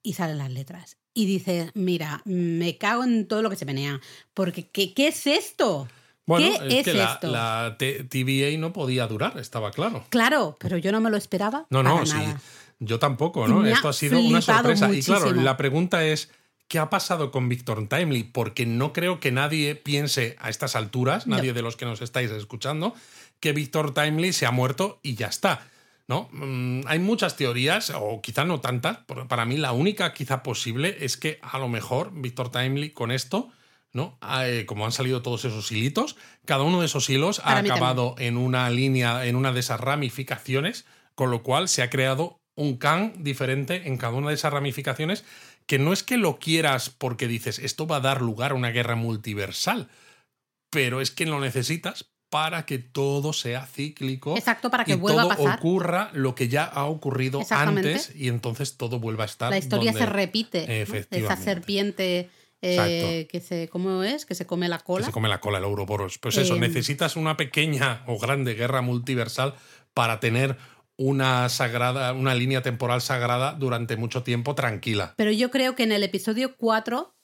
y salen las letras. Y dices, mira, me cago en todo lo que se menea. Porque, ¿qué, qué es esto? Bueno, ¿Qué es, es que la, esto? la TVA no podía durar, estaba claro. Claro, pero yo no me lo esperaba. No, no, para sí. nada. Yo tampoco, ¿no? me Esto ha sido una sorpresa. Y claro, la pregunta es, ¿qué ha pasado con Victor Timely? Porque no creo que nadie piense a estas alturas, No. nadie de los que nos estáis escuchando, que Victor Timely se ha muerto y ya está. ¿No? Mm, hay muchas teorías, o quizá no tantas. Para mí, la única quizá posible es que a lo mejor Victor Timely con esto, ¿no? Ah, eh, como han salido todos esos hilitos, cada uno de esos hilos ha también. acabado en una línea, en una de esas ramificaciones, con lo cual se ha creado un Khan diferente en cada una de esas ramificaciones, que no es que lo quieras porque dices, esto va a dar lugar a una guerra multiversal, pero es que lo necesitas para que todo sea cíclico. Exacto, para que y vuelva a todo pasar. ocurra lo que ya ha ocurrido antes y entonces todo vuelva a estar. La historia donde- se repite. ¿no? Esa Efectivamente. serpiente eh, que se, ¿cómo es? Que se come la que cola. se come la cola el Ouroboros. Pues eso, Eh, necesitas una pequeña o grande guerra multiversal para tener una sagrada, una línea temporal sagrada durante mucho tiempo tranquila. Pero yo creo que en el episodio 4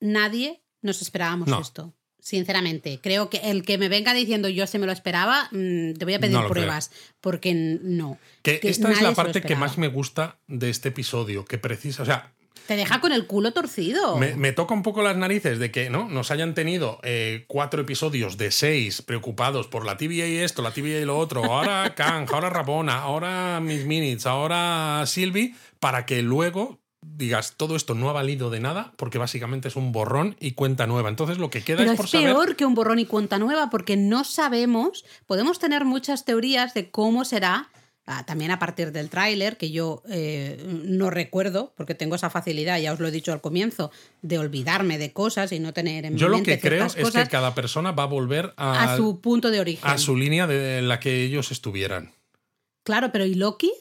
nadie nos esperábamos No. esto. Sinceramente, creo que el que me venga diciendo yo se me lo esperaba, mm, te voy a pedir No pruebas, porque no. Que, Que esta es la parte que más me gusta de este episodio, que precisa, o sea, Te deja con el culo torcido. Me, me toca un poco las narices de que no nos hayan tenido eh, cuatro episodios de seis preocupados por la TVA y esto, la TVA y lo otro, ahora [laughs] Kang, ahora Rabona, ahora Miss Minutes, ahora Sylvie, para que luego digas todo esto no ha valido de nada porque básicamente es un borrón y cuenta nueva. Entonces lo que queda Pero es por es saber. peor que un borrón y cuenta nueva porque no sabemos, podemos tener muchas teorías de cómo será, ah, también a partir del tráiler, que yo eh, no recuerdo, porque tengo esa facilidad, ya os lo he dicho al comienzo, de olvidarme de cosas y no tener en mi Yo lo mente que creo es cosas que cada persona va a volver a, a su punto de origen. a su línea de la que ellos estuvieran. Claro, pero ¿y Loki?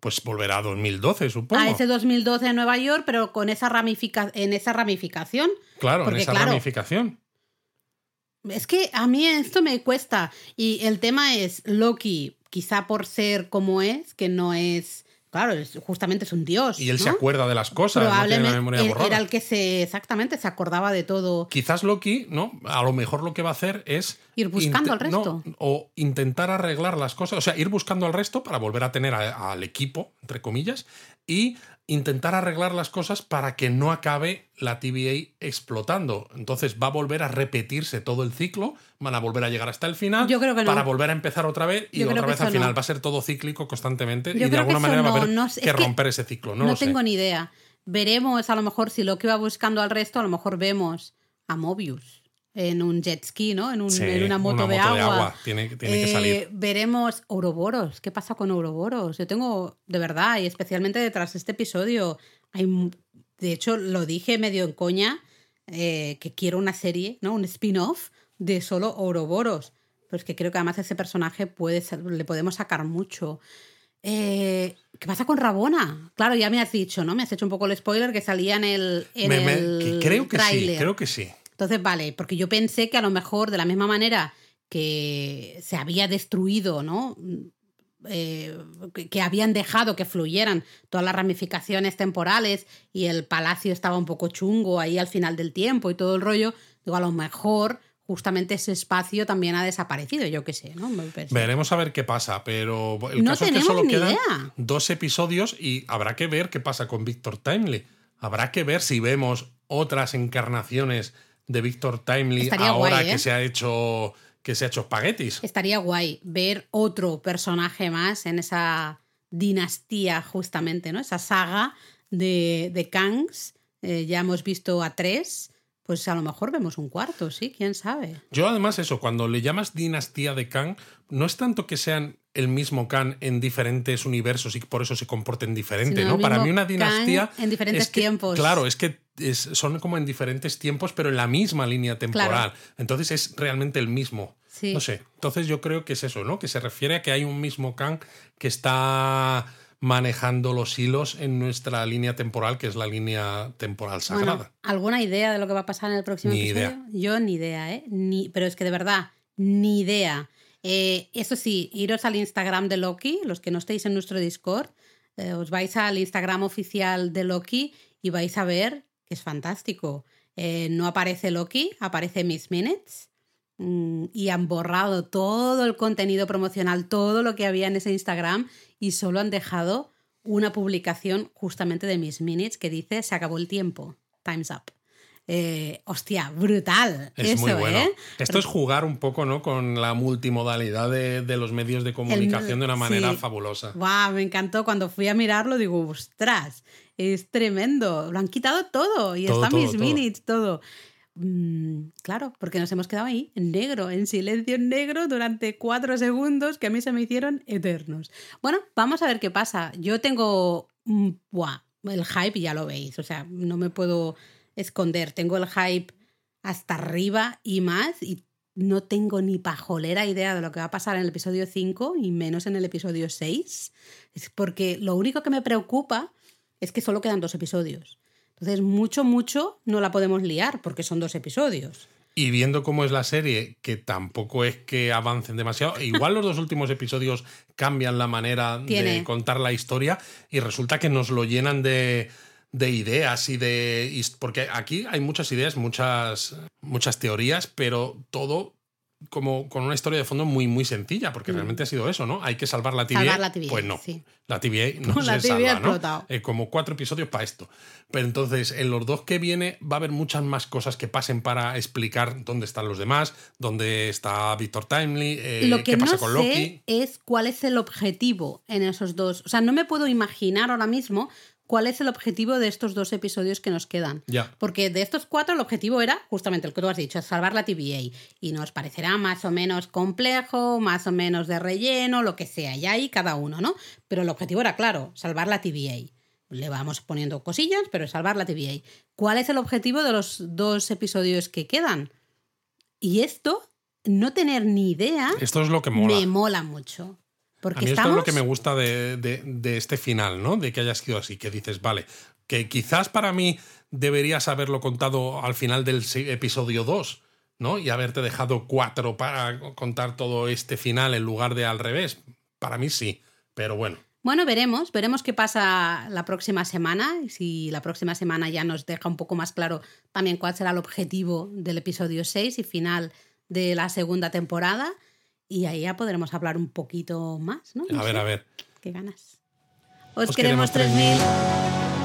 Pues volverá a 2012, supongo. A ese 2012 en Nueva York, pero con esa ramifica en esa ramificación. claro, en esa claro, ramificación. Es que a mí esto me cuesta. Y el tema es Loki, quizá por ser como es, que no es. Claro, es- justamente es un dios. Y él se ¿no? acuerda de las cosas, no tiene Probablemente la memoria él borrada. era el que se. Exactamente, se acordaba de todo. Quizás Loki, ¿no? A lo mejor lo que va a hacer es. Ir buscando al resto. no, o intentar arreglar las cosas. O sea, ir buscando al resto para volver a tener a- al equipo, entre comillas, y intentar arreglar las cosas para que no acabe la TVA explotando. Entonces va a volver a repetirse todo el ciclo, van a volver a llegar hasta el final Yo creo que no. para volver a empezar otra vez y Yo otra que vez al final. no. Va a ser todo cíclico constantemente Yo y de que alguna manera va a no- haber no que es que romper ese ciclo. No, No, lo sé. tengo ni idea. Veremos, a lo mejor, si Loki va buscando al resto, a lo mejor vemos a Mobius en un jet ski, ¿no? En, un- Sí, en una moto, de, agua. Tiene, tiene que Eh, salir. Veremos Ouroboros. ¿Qué pasa con Ouroboros? Yo tengo, de verdad, y especialmente detrás de este episodio, hay, de hecho, lo dije medio en coña, eh, que quiero una serie, ¿no? Un spin-off de solo Ouroboros. Pero es que creo que además ese personaje puede ser- le podemos sacar mucho. Eh, ¿Qué pasa con Rabona? Claro, ya me has dicho, ¿no? Me has hecho un poco el spoiler que salía en el, en Me- me- el que creo que sí, creo que sí. Entonces, vale, porque yo pensé que a lo mejor de la misma manera que se había destruido, ¿no? Eh, que- habían dejado que fluyeran todas las ramificaciones temporales y el palacio estaba un poco chungo ahí al final del tiempo y todo el rollo, digo, a lo mejor justamente ese espacio también ha desaparecido, yo qué sé, ¿no? Veremos a ver qué pasa, pero el No caso es que solo ni quedan idea. dos episodios y habrá que ver qué pasa con Victor Timely. Habrá que ver si vemos otras encarnaciones de Víctor Timely ahora que ¿eh? se ha hecho que se ha hecho espaguetis. Estaría guay ver otro personaje más en esa dinastía, justamente, ¿no? Esa saga de, de Kangs. Eh, ya hemos visto a tres. Pues a lo mejor vemos un cuarto, sí, quién sabe. Yo además eso, cuando le llamas dinastía de Kang, no es tanto que sean el mismo Kang en diferentes universos y por eso se comporten diferente, ¿no? Para mí una dinastía... en diferentes tiempos. Claro, es que son como en diferentes tiempos, pero en la misma línea temporal. Entonces es realmente el mismo. No sé. Entonces yo creo que es eso, ¿no? Que se refiere a que hay un mismo Kang que está manejando los hilos en nuestra línea temporal, que es la línea temporal sagrada. ¿Alguna idea de lo que va a pasar en el próximo episodio? Yo ni idea, ¿eh? Ni, pero es que de verdad, ni idea. Eh, eso sí, iros al Instagram de Loki, los que no estéis en nuestro Discord, eh, os vais al Instagram oficial de Loki y vais a ver que es fantástico. Eh, no aparece Loki, aparece Miss Minutes. Mm, y han borrado todo el contenido promocional, todo lo que había en ese Instagram y solo han dejado una publicación justamente de Miss Minutes que dice se acabó el tiempo, time's up. Eh, hostia, brutal. Es muy bueno. ¿eh? Esto es jugar un poco ¿no? con la multimodalidad de, los medios de comunicación de una manera fabulosa. Wow, me encantó. Cuando fui a mirarlo, digo, ostras, es tremendo. Lo han quitado todo y está Miss Minutes, todo. Mm, claro, porque nos hemos quedado ahí, en negro, en silencio en negro, durante cuatro segundos que a mí se me hicieron eternos. Bueno, vamos a ver qué pasa. Yo tengo. Buah, el hype ya lo veis, o sea, no me puedo esconder. Tengo el hype hasta arriba y más, y no tengo ni pajolera idea de lo que va a pasar en el episodio 5 y menos en el episodio 6. Es porque lo único que me preocupa es que solo quedan dos episodios. Entonces, mucho, mucho no la podemos liar porque son dos episodios. Y viendo cómo es la serie, que tampoco es que avancen demasiado, igual los dos últimos episodios cambian la manera de contar la historia y resulta que nos lo llenan de, de ideas y de... Porque aquí hay muchas ideas, muchas, muchas teorías, pero todo como con una historia de fondo muy, muy sencilla, porque mm. realmente ha sido eso, ¿no? Hay que salvar la TVA. Salvar la TVA pues no. Sí. La TVA no se TVA salva, ¿no? Eh, como cuatro episodios para esto. Pero entonces, en los dos que viene, va a haber muchas más cosas que pasen para explicar dónde están los demás, dónde está Victor Timely, eh, Lo que qué pasa no con Loki. Sé es cuál es el objetivo en esos dos. O sea, no me puedo imaginar ahora mismo cuál es el objetivo de estos dos episodios que nos quedan. Porque de estos cuatro el objetivo era justamente el que tú has dicho, salvar la TVA. Y nos parecerá más o menos complejo, más o menos de relleno, lo que sea, y ahí cada uno, ¿no? Pero el objetivo era claro, salvar la TVA. Le vamos poniendo cosillas, pero salvar la TVA. ¿Cuál es el objetivo de los dos episodios que quedan? Y esto, no tener ni idea, esto es lo que mola. me mola mucho. Porque a mí esto es lo que me gusta de, este final, ¿no? De que haya sido así, que dices, vale, que quizás para mí deberías haberlo contado al final del episodio 2, ¿no? Y haberte dejado cuatro para contar todo este final en lugar de al revés. Para mí sí, pero bueno. Bueno, veremos, veremos qué pasa la próxima semana, si la próxima semana ya nos deja un poco más claro también cuál será el objetivo del episodio 6 y final de la segunda temporada. Y ahí ya podremos hablar un poquito más, ¿no? a ver, a ver. Qué ganas. Os, queremos 3000.